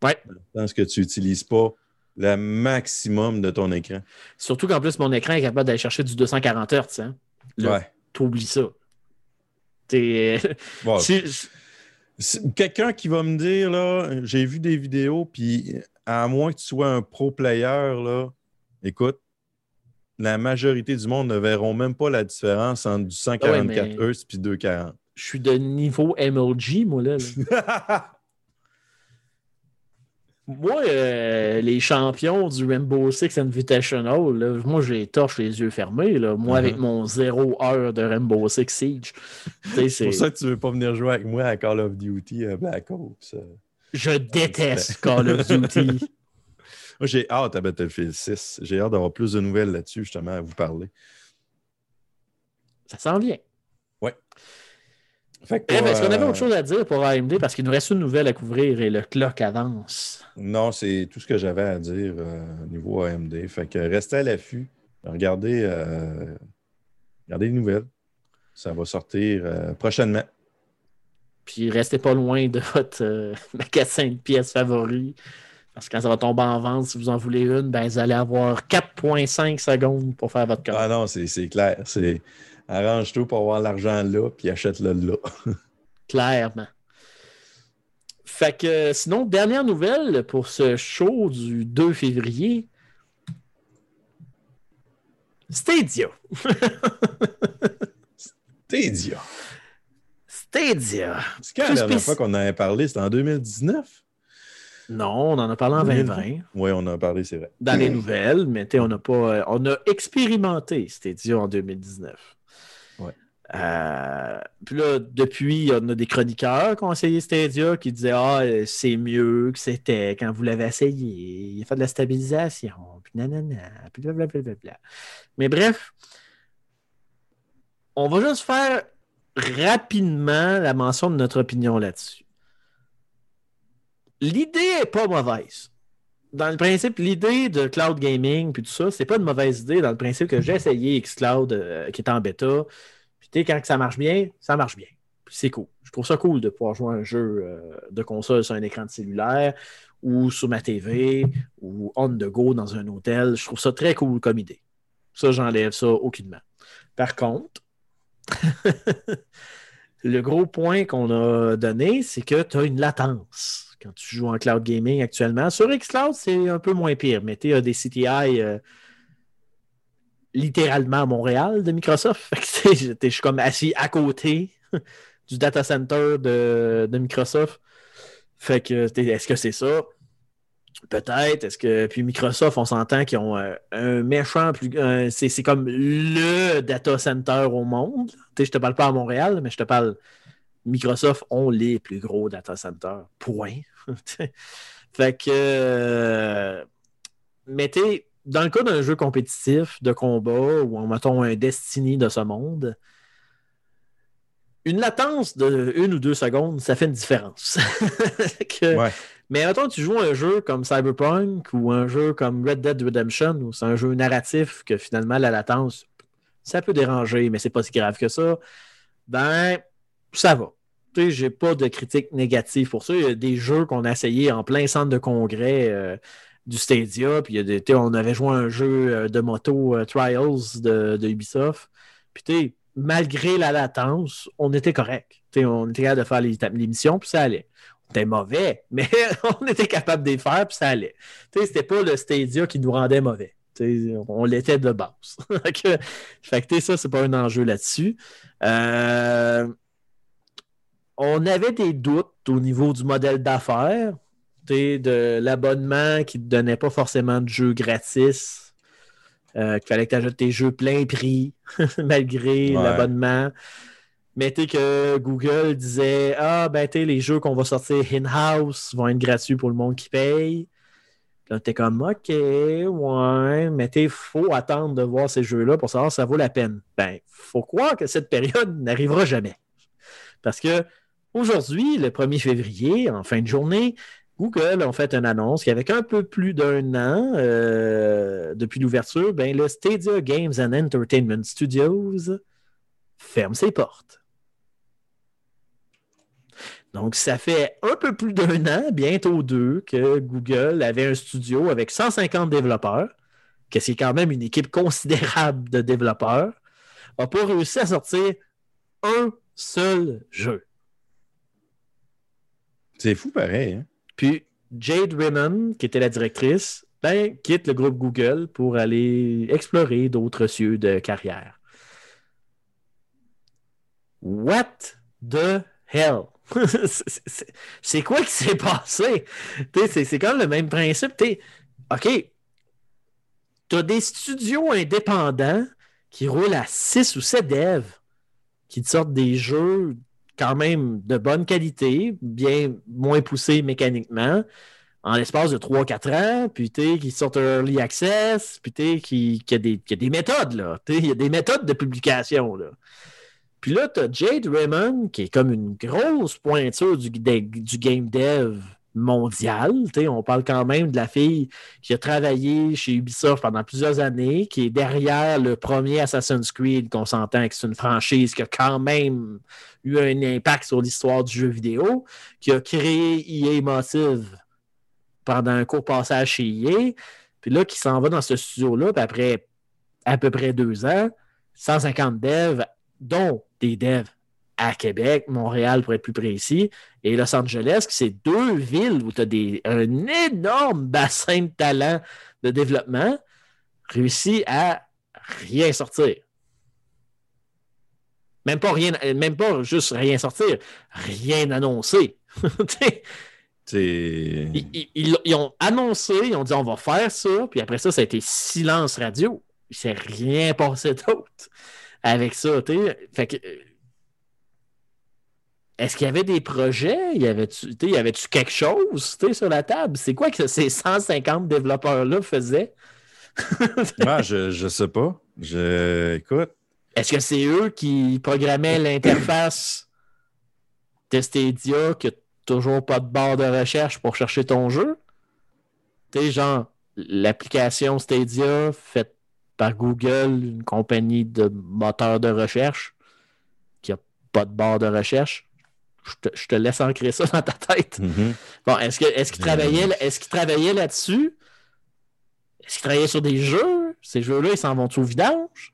Ouais. Dans ce que tu n'utilises pas le maximum de ton écran. Surtout qu'en plus, mon écran est capable d'aller chercher du 240 Hz. Hein? Là, Ouais. T'oublies ça. T'es- c'est- Quelqu'un qui va me dire, là, j'ai vu des vidéos, puis à moins que tu sois un pro player, là, écoute, la majorité du monde ne verront même pas la différence entre du 144 Ah Ouais, mais- Hz puis 240. je suis de niveau MLG, moi, là. là. Moi, euh, les champions du Rainbow Six Invitational, là, moi, les torche les yeux fermés. Là. Moi, Uh-huh. avec mon zéro heure de Rainbow Six Siege. C'est pour ça que tu veux pas venir jouer avec moi à Call of Duty euh, Black Ops. euh. Je déteste Call of Duty. Moi, j'ai hâte à Battlefield 6. J'ai hâte d'avoir plus de nouvelles là-dessus, justement, à vous parler. Ça s'en vient. Fait que Bref, pour, Est-ce qu'on avait euh, autre chose à dire pour AMD? Parce qu'il nous reste une nouvelle à couvrir et le clock avance. Non, c'est tout ce que j'avais à dire euh, au niveau AMD. Fait que restez à l'affût. Regardez, euh, regardez les nouvelles. Ça va sortir prochainement. Puis restez pas loin de votre euh, magasin de pièces favori. Parce que quand ça va tomber en vente, si vous en voulez une, ben, vous allez avoir 4,5 secondes pour faire votre Ah commande. non, c'est c'est clair. C'est arrange-toi pour avoir l'argent là, puis achète-le là. Clairement. Fait que sinon, dernière nouvelle pour ce show du 2 février. Stadia. Idiot. Stadia. C'est quand la dernière fois qu'on en avait parlé? C'était en 2019? Non, on en a parlé en 2020 Oui, on en a parlé, c'est vrai. dans les nouvelles, mais tu sais, on n'a pas. euh, on a expérimenté Stadia en 2019. Euh, puis là, depuis, on a des chroniqueurs qui ont essayé Stadia qui disaient Ah, c'est mieux que c'était quand vous l'avez essayé. Il a fait de la stabilisation, puis nanana, puis blablabla. Mais bref, on va juste faire rapidement la mention de notre opinion là-dessus. L'idée n'est pas mauvaise. Dans le principe, l'idée de cloud gaming puis tout ça, c'est pas une mauvaise idée dans le principe que j'ai essayé Xcloud euh, qui est en bêta. Tu sais, quand ça marche bien, ça marche bien. C'est cool. Je trouve ça cool de pouvoir jouer un jeu euh, de console sur un écran de cellulaire ou sur ma TV ou on the go dans un hôtel. Je trouve ça très cool comme idée. Ça, j'enlève ça aucunement. Par contre, le gros point qu'on a donné, c'est que tu as une latence quand tu joues en cloud gaming actuellement. Sur Xcloud, c'est un peu moins pire, mais tu as des CTI euh, littéralement à Montréal de Microsoft. Je suis comme assis à côté du data center de, Microsoft. Fait que, est-ce que c'est ça? Peut-être. Est-ce que. Puis Microsoft, on s'entend qu'ils ont euh, un méchant plus. c'est, comme le data center au monde. Sais, je te parle pas à Montréal, mais je te parle. Microsoft ont les plus gros data centers. Point. fait que. euh, mais dans le cas d'un jeu compétitif de combat ou en mettons un Destiny de ce monde, une latence de une ou deux secondes, ça fait une différence. Que- Ouais. mais mettons, tu joues un jeu comme Cyberpunk ou un jeu comme Red Dead Redemption, où c'est un jeu narratif que finalement la latence, ça peut déranger, mais c'est pas si grave que ça. Ben, ça va. Tu sais, j'ai pas de critique négative pour ça. Il y a des jeux qu'on a essayé en plein centre de congrès euh, du Stadia, puis on avait joué à un jeu euh, de moto euh, Trials de, Ubisoft. Puis malgré la latence, on était correct. On était capable de faire les, les missions, puis ça allait. C'était mauvais, mais on était capable de les faire, puis ça allait. C'était pas le Stadia qui nous rendait mauvais. On l'était de base. fait que, ça, c'est pas un enjeu là-dessus. Euh, on avait des doutes au niveau du modèle d'affaires, tu de l'abonnement qui ne te donnait pas forcément de jeux gratis. euh, qu'il fallait que tu achètes tes jeux plein prix malgré Ouais. l'abonnement. Mais tu sais que Google disait Ah, ben, tu les jeux qu'on va sortir in-house vont être gratuits pour le monde qui paye. Puis Là, t'es comme OK, ouais, mais il faut attendre de voir ces jeux-là pour savoir si ça vaut la peine. Ben, faut croire que cette période n'arrivera jamais. Parce que aujourd'hui, le 1er février, en fin de journée, Google a fait une annonce qu'avec un peu plus d'un an euh, depuis l'ouverture, ben, le Stadia Games and Entertainment Studios ferme ses portes. Donc, ça fait un peu plus d'un an, bientôt deux, que Google avait un studio avec 150 développeurs, que c'est quand même une équipe considérable de développeurs, n'a pas réussi à sortir un seul jeu. C'est fou pareil. Hein? Puis Jade Raymond, qui était la directrice, ben, quitte le groupe Google pour aller explorer d'autres cieux de carrière. What the hell? C'est- quoi qui s'est passé? C'est même le même principe. OK, tu as des studios indépendants qui roulent à 6 ou 7 devs, qui te sortent des jeux quand même de bonne qualité, bien moins poussés mécaniquement, en l'espace de 3-4 ans, puis t'sais, qui sortent early access, puis t'sais, qui, qui, a des, méthodes, Il y a des méthodes de publication, là. Puis là, tu as Jade Raymond, qui est comme une grosse pointure du game dev mondial. T'sais, on parle quand même de la fille qui a travaillé chez Ubisoft pendant plusieurs années, qui est derrière le premier Assassin's Creed, qu'on s'entend que c'est une franchise qui a quand même eu un impact sur l'histoire du jeu vidéo, qui a créé EA Motive pendant un court passage chez EA, puis là, qui s'en va dans ce studio-là, puis après à peu près deux ans, 150 devs, dont des devs à Québec, Montréal pour être plus précis, et Los Angeles, qui c'est deux villes où tu as un énorme bassin de talent de développement, réussi à rien sortir. Même pas rien, même pas juste rien sortir, rien annoncer. Ils, ils- ont annoncé, ils ont dit on va faire ça, puis après ça, ça a été silence radio. Il s'est rien passé d'autre avec ça. Fait que. Est-ce qu'il y avait des projets? Y avait-tu avait-tu quelque chose sur la table? C'est quoi que ces 150 développeurs-là faisaient? Ah, je, je sais pas. Je. Écoute. Est-ce que c'est eux qui programmaient l'interface de Stadia qui a toujours pas de barre de recherche pour chercher ton jeu? Tu sais, genre, l'application Stadia faite par Google, une compagnie de moteurs de recherche qui a pas de barre de recherche. Je te, je te laisse ancrer ça dans ta tête. Mhm. Bon, est-ce que est-ce qu'il travaillait, est-ce qu'il travaillait là-dessus? Est-ce qu'il travaillait sur des jeux? Ces jeux-là, ils s'en vont au vidange?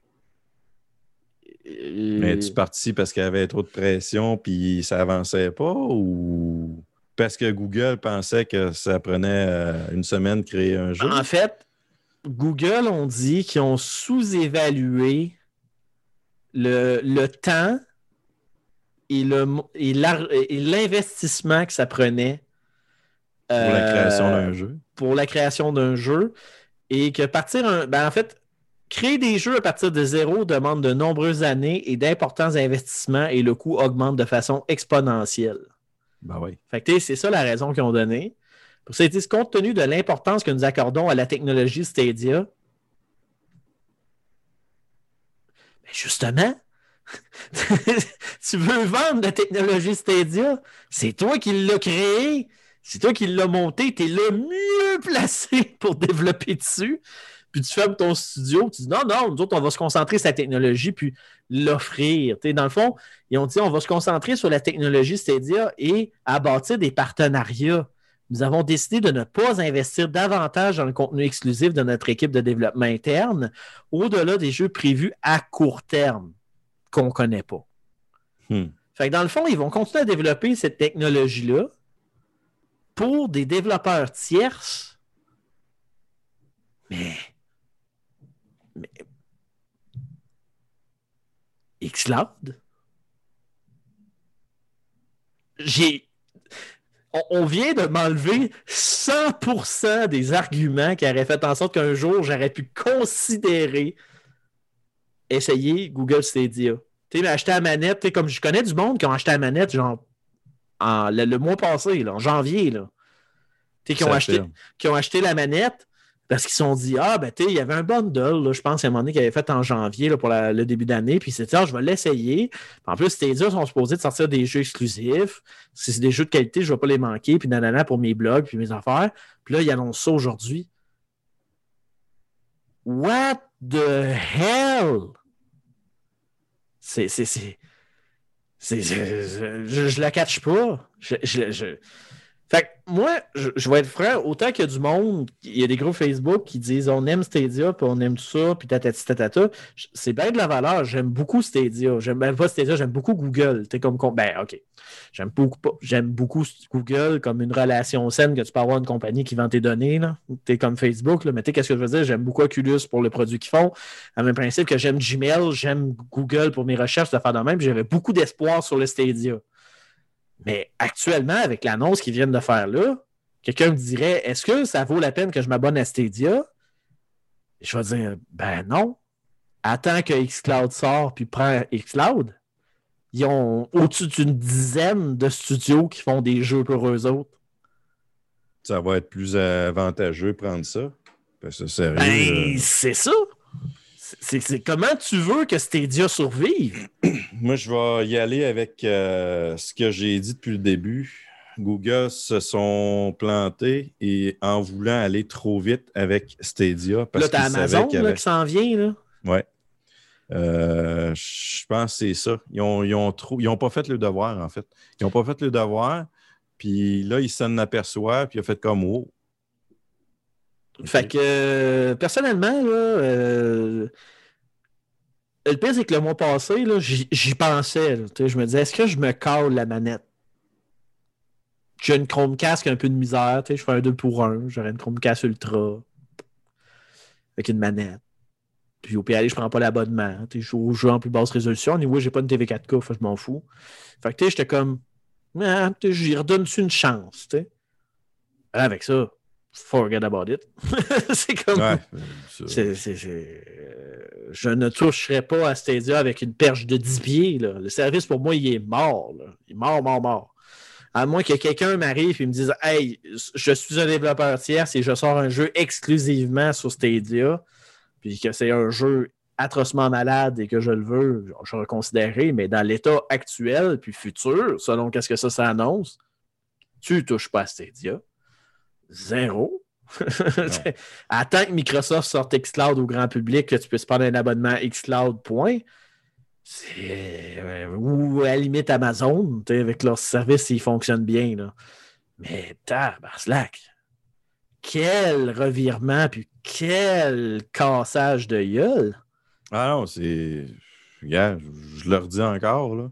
Euh, Mais tu parti parce qu'il y avait trop de pression puis ça avançait pas ou parce que Google pensait que ça prenait euh, une semaine de créer un jeu? En fait, Google ont dit qu'ils ont sous-évalué le, le temps et l'investissement que ça prenait pour la euh, création d'un jeu. pour la création d'un jeu et que partir un, ben en fait créer des jeux à partir de zéro demande de nombreuses années et d'importants investissements et le coût augmente de façon exponentielle. Ben oui. Fait que, c'est ça la raison qu'ils ont donnée. Pour ça, ils disent, compte tenu de l'importance que nous accordons à la technologie Stadia, ben justement, tu veux vendre la technologie Stadia, c'est toi qui l'as créé, c'est toi qui l'as monté, tu es le mieux placé pour développer dessus. Puis tu fermes ton studio, tu dis non, non, nous autres, on va se concentrer sur la technologie puis l'offrir. Dans le fond, ils ont dit on va se concentrer sur la technologie Stadia et à bâtir des partenariats. Nous avons décidé de ne pas investir davantage dans le contenu exclusif de notre équipe de développement interne, au-delà des jeux prévus à court terme qu'on ne connaît pas. Hmm. Fait que dans le fond, ils vont continuer à développer cette technologie-là pour des développeurs tierces. Mais. Mais. Xcloud? J'ai. On, on vient de m'enlever 100% des arguments qui auraient fait en sorte qu'un jour j'aurais pu considérer essayer Google Stadia. Tu sais, acheter la manette, comme je connais du monde qui ont acheté la manette, genre, en- le, le mois passé, là, en janvier, là. Qui ont, acheté, qui ont acheté la manette parce qu'ils se sont dit, ah, ben, tu il y avait un bundle, là, je pense, à un moment donné, qu'il avait fait en janvier, là, pour la- le début d'année, puis c'est ah, je vais l'essayer. En plus, Stadia sont supposés de sortir des jeux exclusifs. Si c'est des jeux de qualité, je ne vais pas les manquer, puis nanana pour mes blogs, puis mes affaires. Puis là, ils annoncent ça aujourd'hui. What the hell? C'est. je, je, je la catch pas. Je, je- je- Fait que moi, je, vais être franc, autant qu'il y a du monde, il y a des groupes Facebook qui disent on aime Stadia, puis on aime tout ça, puis tatati tatata. C'est bien de la valeur. J'aime beaucoup Stadia. J'aime même pas Stadia, j'aime beaucoup Google. T'es comme. com- Ben, OK. J'aime beaucoup, j'aime beaucoup Google comme une relation saine que tu peux avoir une compagnie qui vend tes données. T'es comme Facebook, là, mais tu qu'est-ce que je veux dire? J'aime beaucoup Oculus pour le produit qu'ils font. À même principe que j'aime Gmail, j'aime Google pour mes recherches, de faire de même, j'avais beaucoup d'espoir sur le Stadia. Mais actuellement, avec l'annonce qu'ils viennent de faire là, quelqu'un me dirait Est-ce que ça vaut la peine que je m'abonne à Stadia? Je vais dire Ben non. Attends que Xcloud sort puis prends Xcloud. Ils ont au-dessus d'une dizaine de studios qui font des jeux pour eux autres. Ça va être plus avantageux prendre ça. Ben, c'est ça. C'est comment tu veux que Stadia survive? Moi, je vais y aller avec euh, ce que j'ai dit depuis le début. Google se sont plantés et en voulant aller trop vite avec Stadia. Parce là, t'as Amazon là, avait- qui s'en vient. Là. Ouais. Euh, je pense que c'est ça. Ils n'ont ils ont trop... ils ont pas fait le devoir, en fait. Ils n'ont pas fait le devoir. Puis là, ils s'en aperçoivent, puis ils ont fait comme oh. Fait que, euh, personnellement, là, euh, le pire, c'est que le mois passé, j'y pensais. là. Je me disais, est-ce que je me cale la manette? J'ai une Chromecast qui a un peu de misère. Je fais un 2 pour 1. J'aurais une Chromecast Ultra avec une manette. Puis au PL, je prends pas l'abonnement. Je joue au jeu en plus basse résolution. Niveau, j'ai pas une TV 4K, fait que je m'en fous. Fait que j'étais comme, ah, j'y redonne-tu une chance? tu sais? Avec ça, forget about it. c'est comme. Ouais, ça- C'est- c'est- c'est- euh, je ne toucherai pas à Stadia avec une perche de 10 pieds. là. Le service, pour moi, il est mort. là. Il est mort, mort, mort. À moins que quelqu'un m'arrive et me dise Hey, je suis un développeur tierce et je sors un jeu exclusivement sur Stadia, puis que c'est un jeu atrocement malade et que je le veux, je reconsidérerai, mais dans l'état actuel puis futur, selon qu'est-ce que ça s'annonce, tu touches pas à Stadia. Zéro. Attends que Microsoft sorte Xcloud au grand public, que tu puisses prendre un abonnement Xcloud, point. C'est. euh, ou à la limite Amazon, avec leur service, ils fonctionnent bien. Là. Mais tabarnak! Quel revirement, puis quel cassage de gueule! Ah non, c'est. Je leur dis encore, là.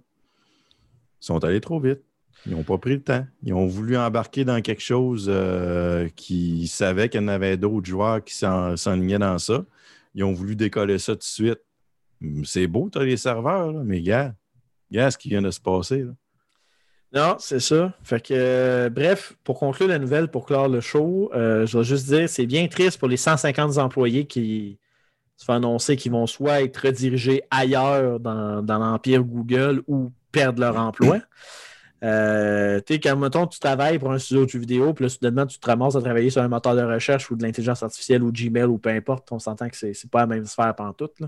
Ils sont allés trop vite. Ils n'ont pas pris le temps. Ils ont voulu embarquer dans quelque chose euh, qui savaient qu'il y en avait d'autres joueurs qui s'en- s'enlignaient dans ça. Ils ont voulu décoller ça tout de suite. C'est beau, tu as les serveurs, là, mais regarde, regarde ce qui vient de se passer. là. Non, c'est ça. Fait que, euh, bref, pour conclure la nouvelle, pour clore le show, euh, je vais juste dire, c'est bien triste pour les 150 employés qui se font annoncer qu'ils vont soit être redirigés ailleurs dans, dans l'empire Google ou perdre leur emploi. Euh, tu sais, quand, mettons, tu travailles pour un studio de jeux vidéo, puis là, soudainement, tu te ramasses à travailler sur un moteur de recherche ou de l'intelligence artificielle ou Gmail ou peu importe, on s'entend que c'est pas la même sphère pantoute. Là.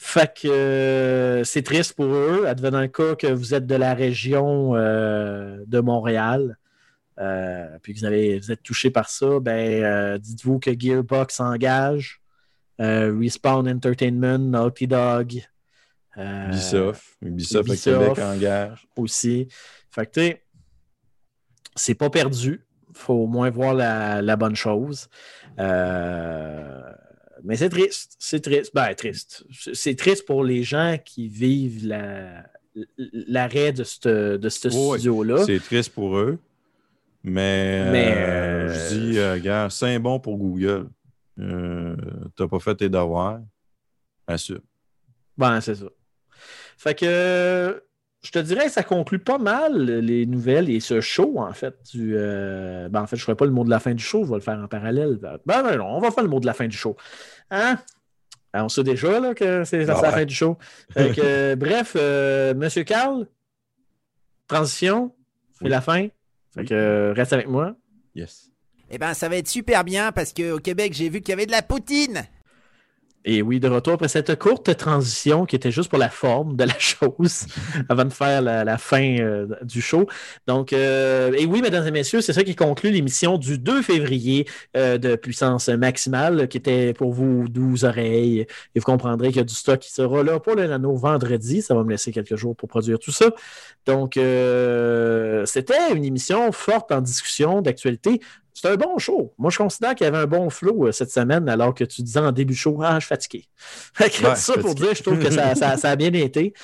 Fait que euh, c'est triste pour eux, advenant le cas que vous êtes de la région euh, de Montréal, euh, puis que vous, avez, vous êtes touché par ça, ben dites-vous que Gearbox engage, Respawn Entertainment, Naughty Dog, Ubisoft. Ubisoft, Ubisoft. Québec engage. aussi. Fait que tu sais, c'est pas perdu. faut au moins voir la, la bonne chose. Euh, mais c'est triste. C'est triste. Ben, triste. C'est- triste pour les gens qui vivent la- l'arrêt de ce de Oui, studio-là. C'est triste pour eux. Mais, Mais, euh, euh, je dis, gars, c'est bon pour Google. T'as pas fait tes devoirs. Assure. Ben, c'est ça. Fait que je te dirais que ça conclut pas mal les nouvelles et ce show, en fait. Du, euh, ben, en fait, je ne ferai pas le mot de la fin du show, je vais le faire en parallèle. Ben, ben non, on va faire le mot de la fin du show. Hein? Ben, on sait déjà là, que c'est Ah la fin du show. Fait que, euh, bref, euh, Monsieur Carl, transition, c'est Oui. la fin. Fait que euh, reste avec moi. Yes. Eh ben, ça va être super bien parce qu'au Québec, j'ai vu qu'il y avait de la poutine. Et oui, de retour après cette courte transition qui était juste pour la forme de la chose avant de faire la, fin euh, du show. Donc, euh, et oui, mesdames et messieurs, c'est ça qui conclut l'émission du 2 février euh, de puissance maximale qui était pour vous 12 oreilles. Et vous comprendrez qu'il y a du stock qui sera là pour le nano vendredi. Ça va me laisser quelques jours pour produire tout ça. Donc, c'était une émission forte en discussion d'actualité. C'est un bon show. Moi, je considère qu'il y avait un bon flow euh, cette semaine, alors que tu disais en début de show, ah, je suis fatigué. Fait que Ouais, ça pour dire, je trouve que ça, ça- ça a bien été.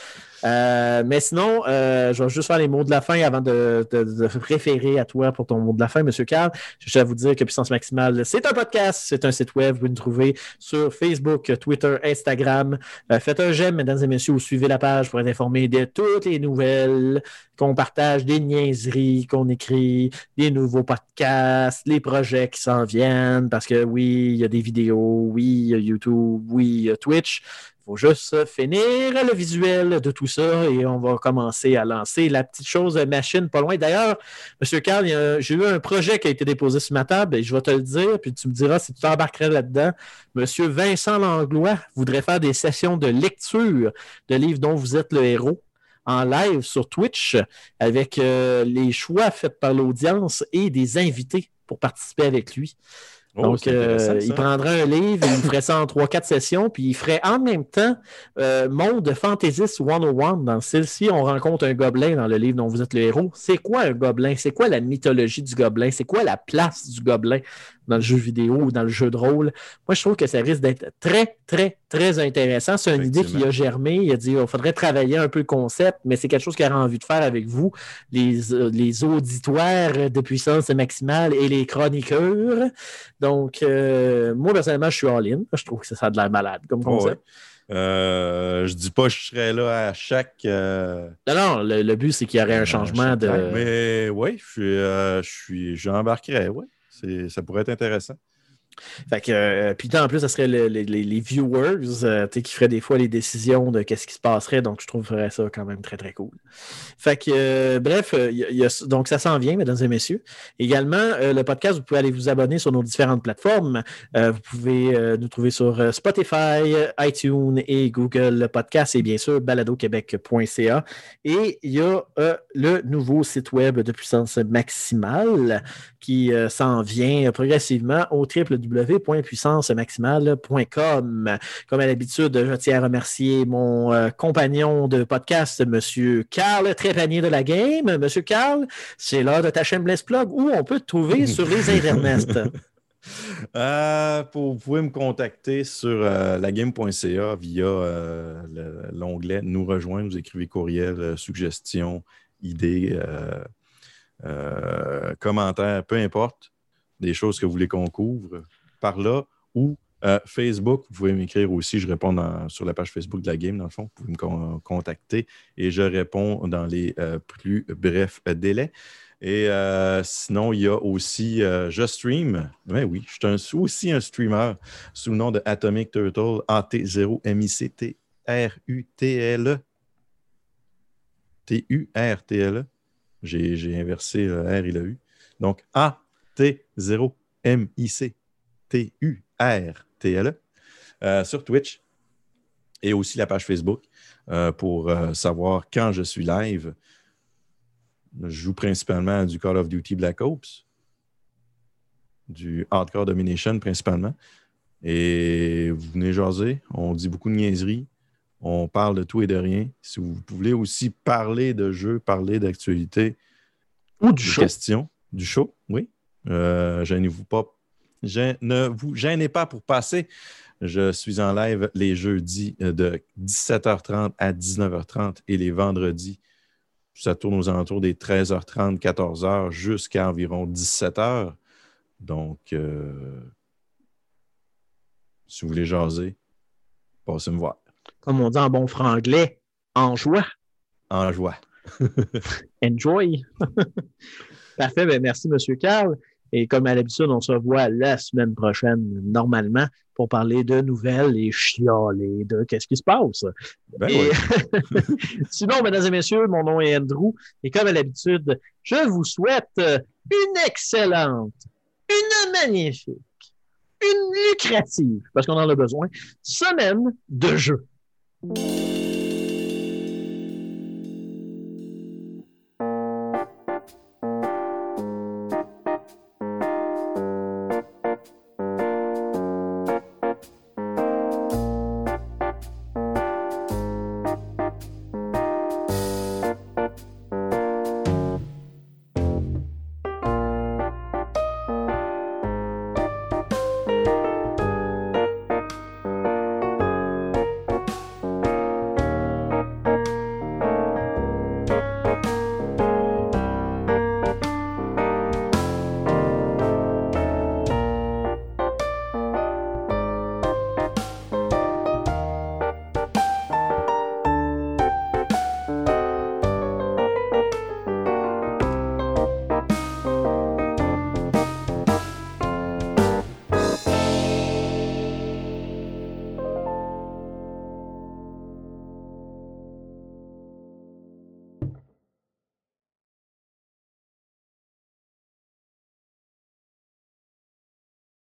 Euh, mais sinon, euh, je vais juste faire les mots de la fin avant de, de- de référer à toi pour ton mot de la fin, M. Carl. Je à vous dire que Puissance Maximale, c'est un podcast, c'est un site web. Vous nous trouver sur Facebook, Twitter, Instagram. Euh, faites un j'aime, mesdames et messieurs, ou suivez la page pour être informé de toutes les nouvelles qu'on partage, des niaiseries qu'on écrit, des nouveaux podcasts, les projets qui s'en viennent, parce que oui, il y a des vidéos, oui, il y a YouTube, oui, il y a Twitch. Faut juste finir le visuel de tout ça et on va commencer à lancer la petite chose machine pas loin. D'ailleurs, M. Carl, j'ai eu un projet qui a été déposé sur ma table et je vais te le dire, puis tu me diras si tu t'embarquerais là-dedans. M. Vincent Langlois voudrait faire des sessions de lecture de livres dont vous êtes le héros en live sur Twitch avec euh, les choix faits par l'audience et des invités pour participer avec lui. Oh, Donc, euh, il prendrait un livre, il ferait ça en 3-4 sessions, puis il ferait en même temps euh, Monde Fantasist 101 dans celle-ci. On rencontre un gobelin dans le livre dont vous êtes le héros. C'est quoi un gobelin? C'est quoi la mythologie du gobelin? C'est quoi la place du gobelin dans le jeu vidéo ou dans le jeu de rôle? Moi, je trouve que ça risque d'être très, très, très intéressant. C'est une idée qui a germé. Il a dit il faudrait travailler un peu le concept, mais c'est quelque chose qu'il aurait envie de faire avec vous, les, euh, les auditoires de puissance maximale et les chroniqueurs. Donc, euh, moi, personnellement, je suis all-in. Je trouve que ça a de l'air malade comme Oh, concept. ouais. Euh, je dis pas que je serais là à chaque. euh, Non, non, le, le but, c'est qu'il y aurait un changement de. Mais oui, je suis, euh, je suis, j'embarquerais, oui. Ça pourrait être intéressant. Fait que, euh, puis en plus, ça serait le- le- les, viewers euh, qui feraient des fois les décisions de qu'est-ce qui se passerait. Donc, je trouverais ça quand même très, très cool. Fait que, euh, bref, euh, donc ça s'en vient, mesdames et messieurs. Également, le podcast, vous pouvez aller vous abonner sur nos différentes plateformes. Vous pouvez nous trouver sur Spotify, iTunes et Google Podcast et bien sûr baladoquebec.ca. Et il y a le nouveau site web de puissance maximale qui s'en vient progressivement au www.puissancemaximale.com. Comme à l'habitude, je tiens à remercier mon euh, compagnon de podcast, M. Carl Trépanier de la Game. Monsieur Carl, c'est l'heure de ta shameless plug où on peut te trouver sur les internets. Euh, pour, vous pouvez me contacter sur euh, lagame.ca via euh, le- l'onglet Nous rejoindre. Vous écrivez courriel, suggestions, idées, commentaires, peu importe, des choses que vous voulez qu'on couvre par là ou euh, Facebook, vous pouvez m'écrire aussi. Je réponds dans, sur la page Facebook de la game, dans le fond. Vous pouvez me contacter et je réponds dans les euh, plus brefs euh, délais. Et sinon, il y a aussi Je Stream. Ben oui, je suis aussi un streamer sous le nom de Atomic Turtle, A-T-0-M-I-C-T-R-U-T-L. T-U-R-T-L-E. J'ai inversé R et le U. Donc, a T0MICTURTLE euh, sur Twitch et aussi la page Facebook euh, pour euh, savoir quand je suis live. Je joue principalement du Call of Duty Black Ops, du Hardcore Domination principalement. Et vous venez jaser, on dit beaucoup de niaiseries, on parle de tout et de rien. Si vous voulez aussi parler de jeux, parler d'actualité, ou du show. Questions, du show, oui. Euh, gênez-vous pas. Gê- ne vous gênez pas pour passer. Je suis en live les jeudis euh, de 17h30 à 19h30 et les vendredis, ça tourne aux alentours des 13h30, 14h jusqu'à environ 17h. Donc, euh, si vous voulez jaser, passez me voir. Comme on dit en bon franglais, en joie. En joie. Enjoy. Parfait, ben merci, M. Carl. Et comme à l'habitude, on se revoit la semaine prochaine, normalement, pour parler de nouvelles et chialer de qu'est-ce qui se passe. Ben Et- ouais. Sinon, mesdames et messieurs, mon nom est Andrew. Et comme à l'habitude, je vous souhaite euh, une excellente, une magnifique, une lucrative, parce qu'on en a besoin, semaine de jeu.